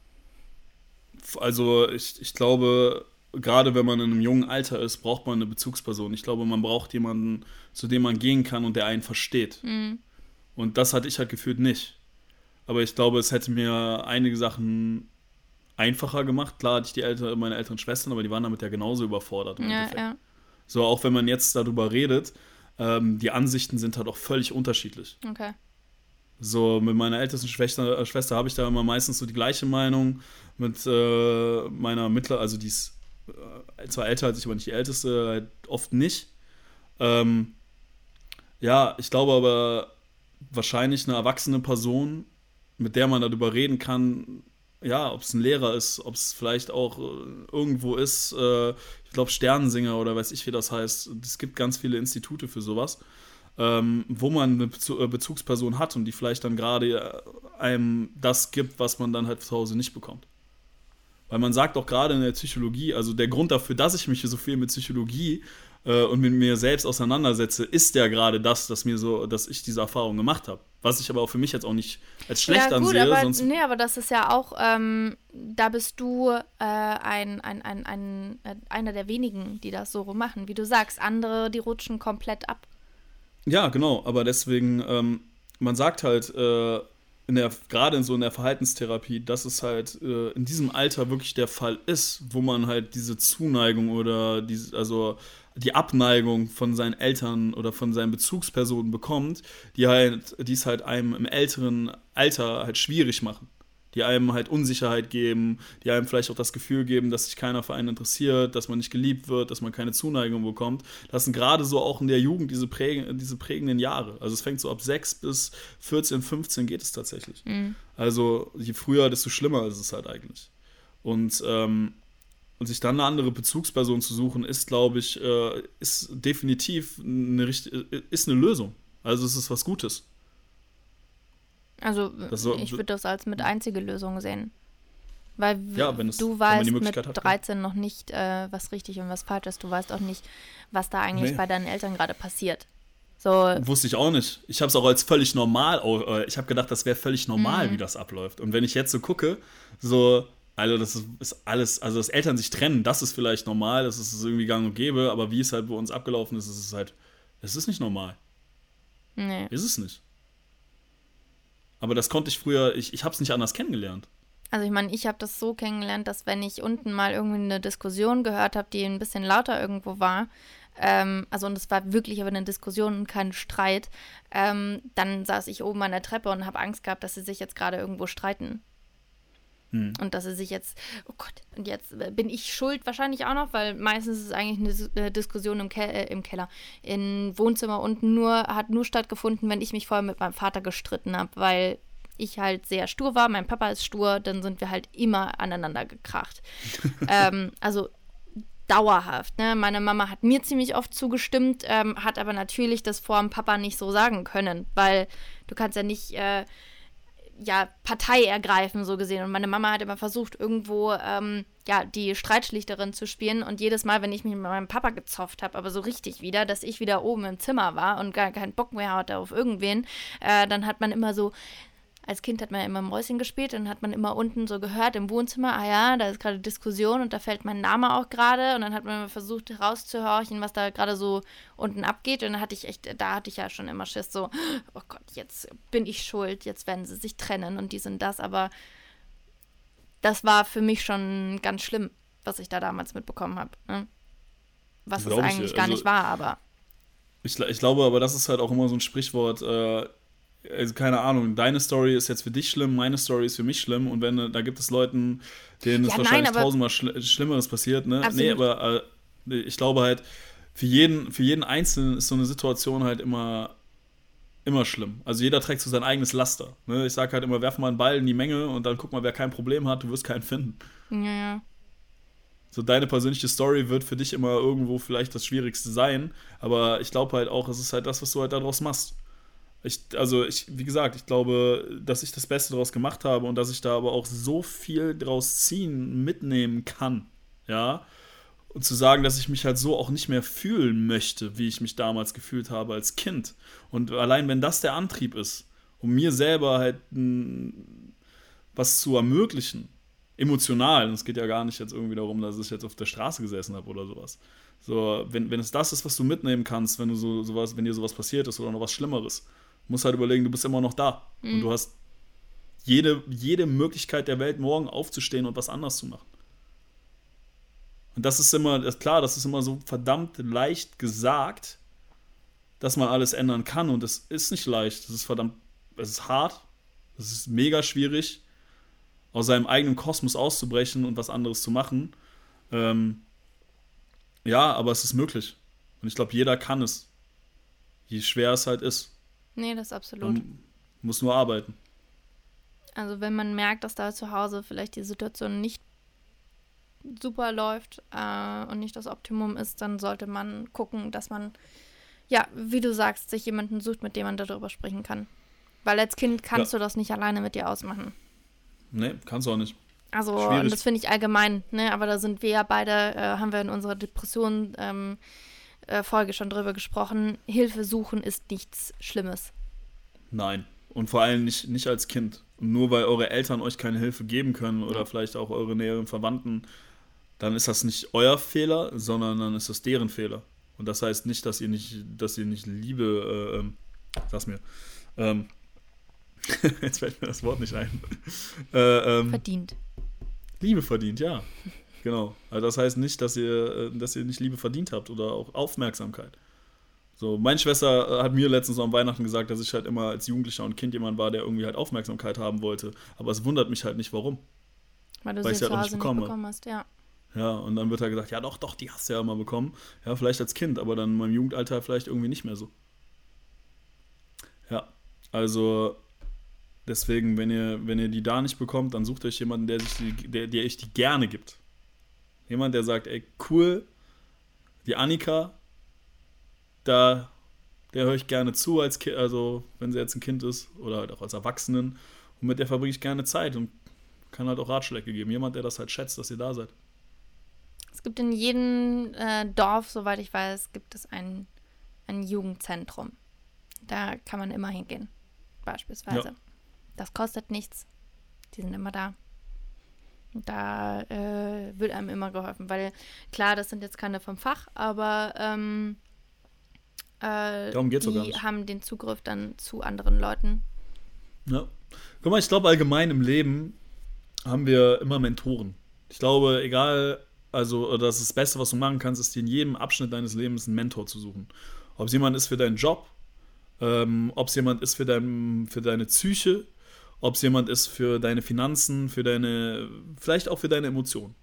Also ich, ich glaube, gerade wenn man in einem jungen Alter ist, braucht man eine Bezugsperson. Ich glaube, man braucht jemanden, zu dem man gehen kann und der einen versteht. Mhm. Und das hatte ich halt gefühlt nicht. Aber ich glaube, es hätte mir einige Sachen einfacher gemacht. Klar hatte ich die Eltern, meine älteren Schwestern, aber die waren damit ja genauso überfordert. ja, ja. So, auch wenn man jetzt darüber redet, ähm, die Ansichten sind halt auch völlig unterschiedlich. Okay. So, mit meiner ältesten Schwester, äh, Schwester habe ich da immer meistens so die gleiche Meinung. Mit äh, meiner Mittler, also die ist äh, zwar älter als ich, aber nicht die älteste, halt oft nicht. Ähm, ja, ich glaube aber wahrscheinlich eine erwachsene Person, mit der man darüber reden kann, ja, ob es ein Lehrer ist, ob es vielleicht auch äh, irgendwo ist, äh, ich glaube Sternensinger oder weiß ich, wie das heißt. Es gibt ganz viele Institute für sowas, ähm, wo man eine äh, Bezugsperson hat und die vielleicht dann gerade einem das gibt, was man dann halt zu Hause nicht bekommt. Weil man sagt auch gerade in der Psychologie, also der Grund dafür, dass ich mich so viel mit Psychologie äh, und mit mir selbst auseinandersetze, ist ja gerade das, dass mir so, dass ich diese Erfahrung gemacht habe. Was ich aber auch für mich jetzt auch nicht als schlecht ja, gut, ansehe. Aber, sonst nee, aber das ist ja auch, ähm, da bist du äh, ein, ein, ein, ein, äh, einer der wenigen, die das so machen. Wie du sagst, andere, die rutschen komplett ab. Ja, genau, aber deswegen, ähm, man sagt halt, äh, in der, gerade in so in der Verhaltenstherapie, dass es halt äh, in diesem Alter wirklich der Fall ist, wo man halt diese Zuneigung oder diese, also die Abneigung von seinen Eltern oder von seinen Bezugspersonen bekommt, die halt, die es halt einem im älteren Alter halt schwierig machen. Die einem halt Unsicherheit geben, die einem vielleicht auch das Gefühl geben, dass sich keiner für einen interessiert, dass man nicht geliebt wird, dass man keine Zuneigung bekommt. Das sind gerade so auch in der Jugend diese, prägen, diese prägenden Jahre. Also es fängt so ab 6 bis 14, 15 geht es tatsächlich. Mhm. Also je früher, desto schlimmer ist es halt eigentlich. Und ähm, und sich dann eine andere Bezugsperson zu suchen, ist, glaube ich, äh, ist definitiv eine, ist eine Lösung. Also es ist was Gutes. Also so, ich würde das als mit einzige Lösung sehen. Weil ja, es, du weißt mit 13 noch nicht, äh, was richtig und was falsch ist. Du weißt auch nicht, was da eigentlich nee. bei deinen Eltern gerade passiert. So. Wusste ich auch nicht. Ich habe es auch als völlig normal, äh, ich habe gedacht, das wäre völlig normal, mhm. wie das abläuft. Und wenn ich jetzt so gucke, so, also das ist, ist, alles, also dass Eltern sich trennen, das ist vielleicht normal, das ist irgendwie gang und gäbe, aber wie es halt bei uns abgelaufen ist, ist es halt, es ist nicht normal. Nee. Ist es nicht. Aber das konnte ich früher, ich, ich habe es nicht anders kennengelernt. Also ich meine, ich habe das so kennengelernt, dass wenn ich unten mal irgendwie eine Diskussion gehört habe, die ein bisschen lauter irgendwo war, ähm, also und es war wirklich aber eine Diskussion und kein Streit, ähm, dann saß ich oben an der Treppe und habe Angst gehabt, dass sie sich jetzt gerade irgendwo streiten. Hm. Und dass er sich jetzt, oh Gott, und jetzt bin ich schuld wahrscheinlich auch noch, weil meistens ist es eigentlich eine Diskussion im, Ke äh, im Keller. Im Wohnzimmer unten nur, hat nur stattgefunden, wenn ich mich vorher mit meinem Vater gestritten habe, weil ich halt sehr stur war, mein Papa ist stur, dann sind wir halt immer aneinander gekracht. ähm, also dauerhaft. Ne? Meine Mama hat mir ziemlich oft zugestimmt, ähm, hat aber natürlich das vor dem Papa nicht so sagen können, weil du kannst ja nicht äh, ja, Partei ergreifen, so gesehen. Und meine Mama hat immer versucht, irgendwo ähm, ja, die Streitschlichterin zu spielen. Und jedes Mal, wenn ich mich mit meinem Papa gezofft habe, aber so richtig wieder, dass ich wieder oben im Zimmer war und gar keinen Bock mehr hatte auf irgendwen, äh, dann hat man immer so, als Kind hat man ja immer Mäuschen gespielt und hat man immer unten so gehört im Wohnzimmer, ah ja, da ist gerade Diskussion und da fällt mein Name auch gerade und dann hat man versucht rauszuhorchen, was da gerade so unten abgeht und dann hatte ich echt, da hatte ich ja schon immer Schiss so, oh Gott, jetzt bin ich schuld, jetzt werden sie sich trennen und dies und das, aber das war für mich schon ganz schlimm, was ich da damals mitbekommen habe. Ne? Was es eigentlich ich, gar also, nicht war, aber. Ich, ich glaube aber, das ist halt auch immer so ein Sprichwort, äh, also keine Ahnung, deine Story ist jetzt für dich schlimm, meine Story ist für mich schlimm und wenn da gibt es Leuten, denen ja, es wahrscheinlich nein, tausendmal Schl Schlimmeres passiert, ne? Absolut. Nee, aber äh, ich glaube halt, für jeden, für jeden Einzelnen ist so eine Situation halt immer, immer schlimm. Also jeder trägt so sein eigenes Laster. Ne? Ich sage halt immer, werf mal einen Ball in die Menge und dann guck mal, wer kein Problem hat, du wirst keinen finden. Ja, ja. So deine persönliche Story wird für dich immer irgendwo vielleicht das Schwierigste sein, aber ich glaube halt auch, es ist halt das, was du halt daraus machst. Ich, also ich, wie gesagt, ich glaube, dass ich das Beste daraus gemacht habe und dass ich da aber auch so viel draus ziehen, mitnehmen kann. Ja. Und zu sagen, dass ich mich halt so auch nicht mehr fühlen möchte, wie ich mich damals gefühlt habe als Kind. Und allein wenn das der Antrieb ist, um mir selber halt was zu ermöglichen, emotional, und es geht ja gar nicht jetzt irgendwie darum, dass ich jetzt auf der Straße gesessen habe oder sowas. So, wenn, wenn es das ist, was du mitnehmen kannst, wenn du so sowas, wenn dir sowas passiert ist oder noch was Schlimmeres, musst halt überlegen, du bist immer noch da. Mhm. Und du hast jede, jede Möglichkeit der Welt, morgen aufzustehen und was anders zu machen. Und das ist immer, klar, das ist immer so verdammt leicht gesagt, dass man alles ändern kann. Und das ist nicht leicht. Das ist verdammt es ist hart, es ist mega schwierig, aus seinem eigenen Kosmos auszubrechen und was anderes zu machen. Ähm, ja, aber es ist möglich. Und ich glaube, jeder kann es. Je schwer es halt ist. Nee, das ist absolut. Man muss nur arbeiten. Also wenn man merkt, dass da zu Hause vielleicht die Situation nicht super läuft äh, und nicht das Optimum ist, dann sollte man gucken, dass man, ja, wie du sagst, sich jemanden sucht, mit dem man darüber sprechen kann. Weil als Kind kannst ja. du das nicht alleine mit dir ausmachen. Nee, kannst du auch nicht. Also, und das finde ich allgemein, ne? Aber da sind wir ja beide, äh, haben wir in unserer Depression ähm, äh, Folge schon drüber gesprochen. Hilfe suchen ist nichts Schlimmes. Nein. Und vor allem nicht, nicht als Kind. Nur weil eure Eltern euch keine Hilfe geben können oder ja. vielleicht auch eure näheren Verwandten, dann ist das nicht euer Fehler, sondern dann ist das deren Fehler. Und das heißt nicht, dass ihr nicht, dass ihr nicht Liebe, äh, ähm, sag's mir, ähm, jetzt fällt mir das Wort nicht ein. Äh, ähm, verdient. Liebe verdient, ja. Genau. Also das heißt nicht, dass ihr, äh, dass ihr nicht Liebe verdient habt oder auch Aufmerksamkeit. So, meine Schwester äh, hat mir letztens am Weihnachten gesagt, dass ich halt immer als Jugendlicher und Kind jemand war, der irgendwie halt Aufmerksamkeit haben wollte. Aber es wundert mich halt nicht, warum. Weil du Weil sie halt auch nicht bekommen, nicht bekommen hast, ja. Ja, und dann wird halt gesagt, ja doch, doch, die hast du ja immer bekommen. Ja, vielleicht als Kind, aber dann in meinem Jugendalter vielleicht irgendwie nicht mehr so. Ja, also deswegen, wenn ihr, wenn ihr die da nicht bekommt, dann sucht euch jemanden, der, sich die, der, der euch die gerne gibt. Jemand, der sagt, ey, cool, die Annika, da, der höre ich gerne zu, als kind, also wenn sie jetzt ein Kind ist oder halt auch als Erwachsenen. Und mit der verbringe ich gerne Zeit und kann halt auch Ratschläge geben. Jemand, der das halt schätzt, dass ihr da seid. Es gibt in jedem äh, Dorf, soweit ich weiß, gibt es ein, ein Jugendzentrum. Da kann man immer hingehen, beispielsweise. Ja. Das kostet nichts. Die sind immer da. Da äh, wird einem immer geholfen, weil klar, das sind jetzt keine vom Fach, aber ähm, äh, Darum geht's die haben den Zugriff dann zu anderen Leuten. Ja. Guck mal, ich glaube allgemein im Leben haben wir immer Mentoren. Ich glaube, egal, also das, ist das Beste, was du machen kannst, ist dir in jedem Abschnitt deines Lebens einen Mentor zu suchen. Ob es jemand ist für deinen Job, ähm, ob es jemand ist für, dein, für deine Psyche, ob es jemand ist für deine Finanzen, für deine, vielleicht auch für deine Emotionen.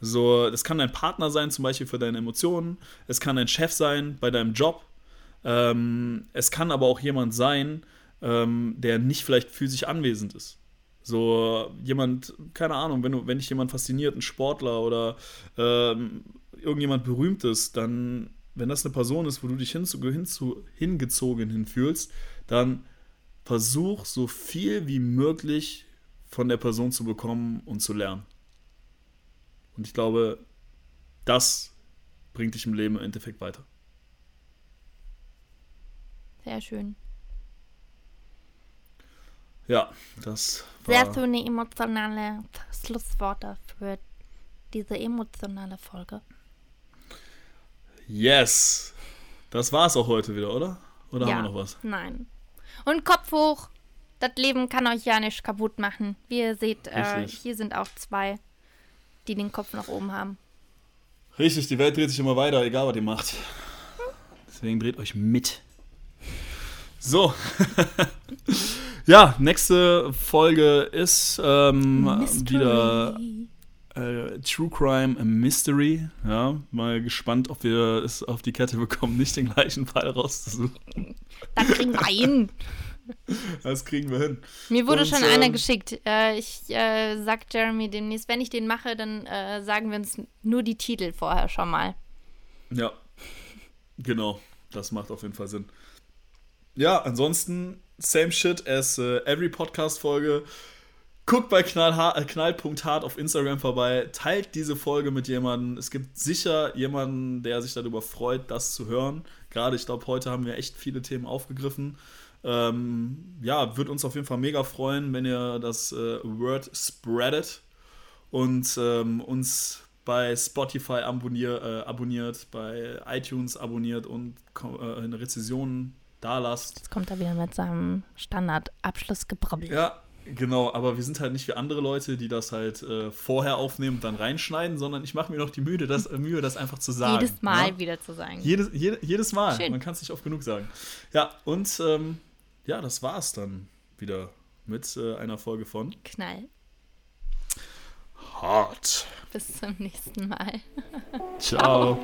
So, das kann dein Partner sein, zum Beispiel für deine Emotionen. Es kann dein Chef sein bei deinem Job. Ähm, es kann aber auch jemand sein, ähm, der nicht vielleicht physisch anwesend ist. So jemand, keine Ahnung, wenn, du, wenn dich jemand fasziniert, ein Sportler oder ähm, irgendjemand Berühmtes, dann, wenn das eine Person ist, wo du dich hinzu, hinzu, hingezogen hinfühlst, dann versuch so viel wie möglich von der Person zu bekommen und zu lernen. Und ich glaube, das bringt dich im Leben im Endeffekt weiter. Sehr schön. Ja, das war Sehr schöne emotionale Schlussworte für diese emotionale Folge. Yes. Das war es auch heute wieder, oder? Oder ja, haben wir noch was? Nein. Und Kopf hoch. Das Leben kann euch ja nicht kaputt machen. Wie ihr seht, äh, hier sind auch zwei, die den Kopf nach oben haben. Richtig, die Welt dreht sich immer weiter, egal was ihr macht. Deswegen dreht euch mit. So. ja, nächste Folge ist ähm, wieder äh, True Crime Mystery. Ja, mal gespannt, ob wir es auf die Kette bekommen, nicht den gleichen Fall rauszusuchen. Das kriegen wir hin. Das kriegen wir hin. Mir wurde Und, schon ähm, einer geschickt. Äh, ich äh, sag Jeremy demnächst, wenn ich den mache, dann äh, sagen wir uns nur die Titel vorher schon mal. Ja, genau. Das macht auf jeden Fall Sinn. Ja, ansonsten same shit as uh, every Podcast-Folge. Guckt bei knall, knall.hart auf Instagram vorbei, teilt diese Folge mit jemandem. Es gibt sicher jemanden, der sich darüber freut, das zu hören. Gerade, ich glaube, heute haben wir echt viele Themen aufgegriffen. Ähm, ja, würde uns auf jeden Fall mega freuen, wenn ihr das äh, Word spreadet und ähm, uns bei Spotify abonnier, äh, abonniert, bei iTunes abonniert und äh, eine Rezession da lasst. Jetzt kommt er wieder mit seinem Standard-Abschlussgebrabbel. Ja, genau, aber wir sind halt nicht wie andere Leute, die das halt äh, vorher aufnehmen und dann reinschneiden, sondern ich mache mir noch die Mühe das, äh, Mühe, das einfach zu sagen. Jedes Mal ja? wieder zu sagen. Jedes, jede, jedes Mal, Schön. man kann es nicht oft genug sagen. Ja, und ähm, ja, das war's dann wieder mit äh, einer Folge von Knall. Hart. Bis zum nächsten Mal. Ciao.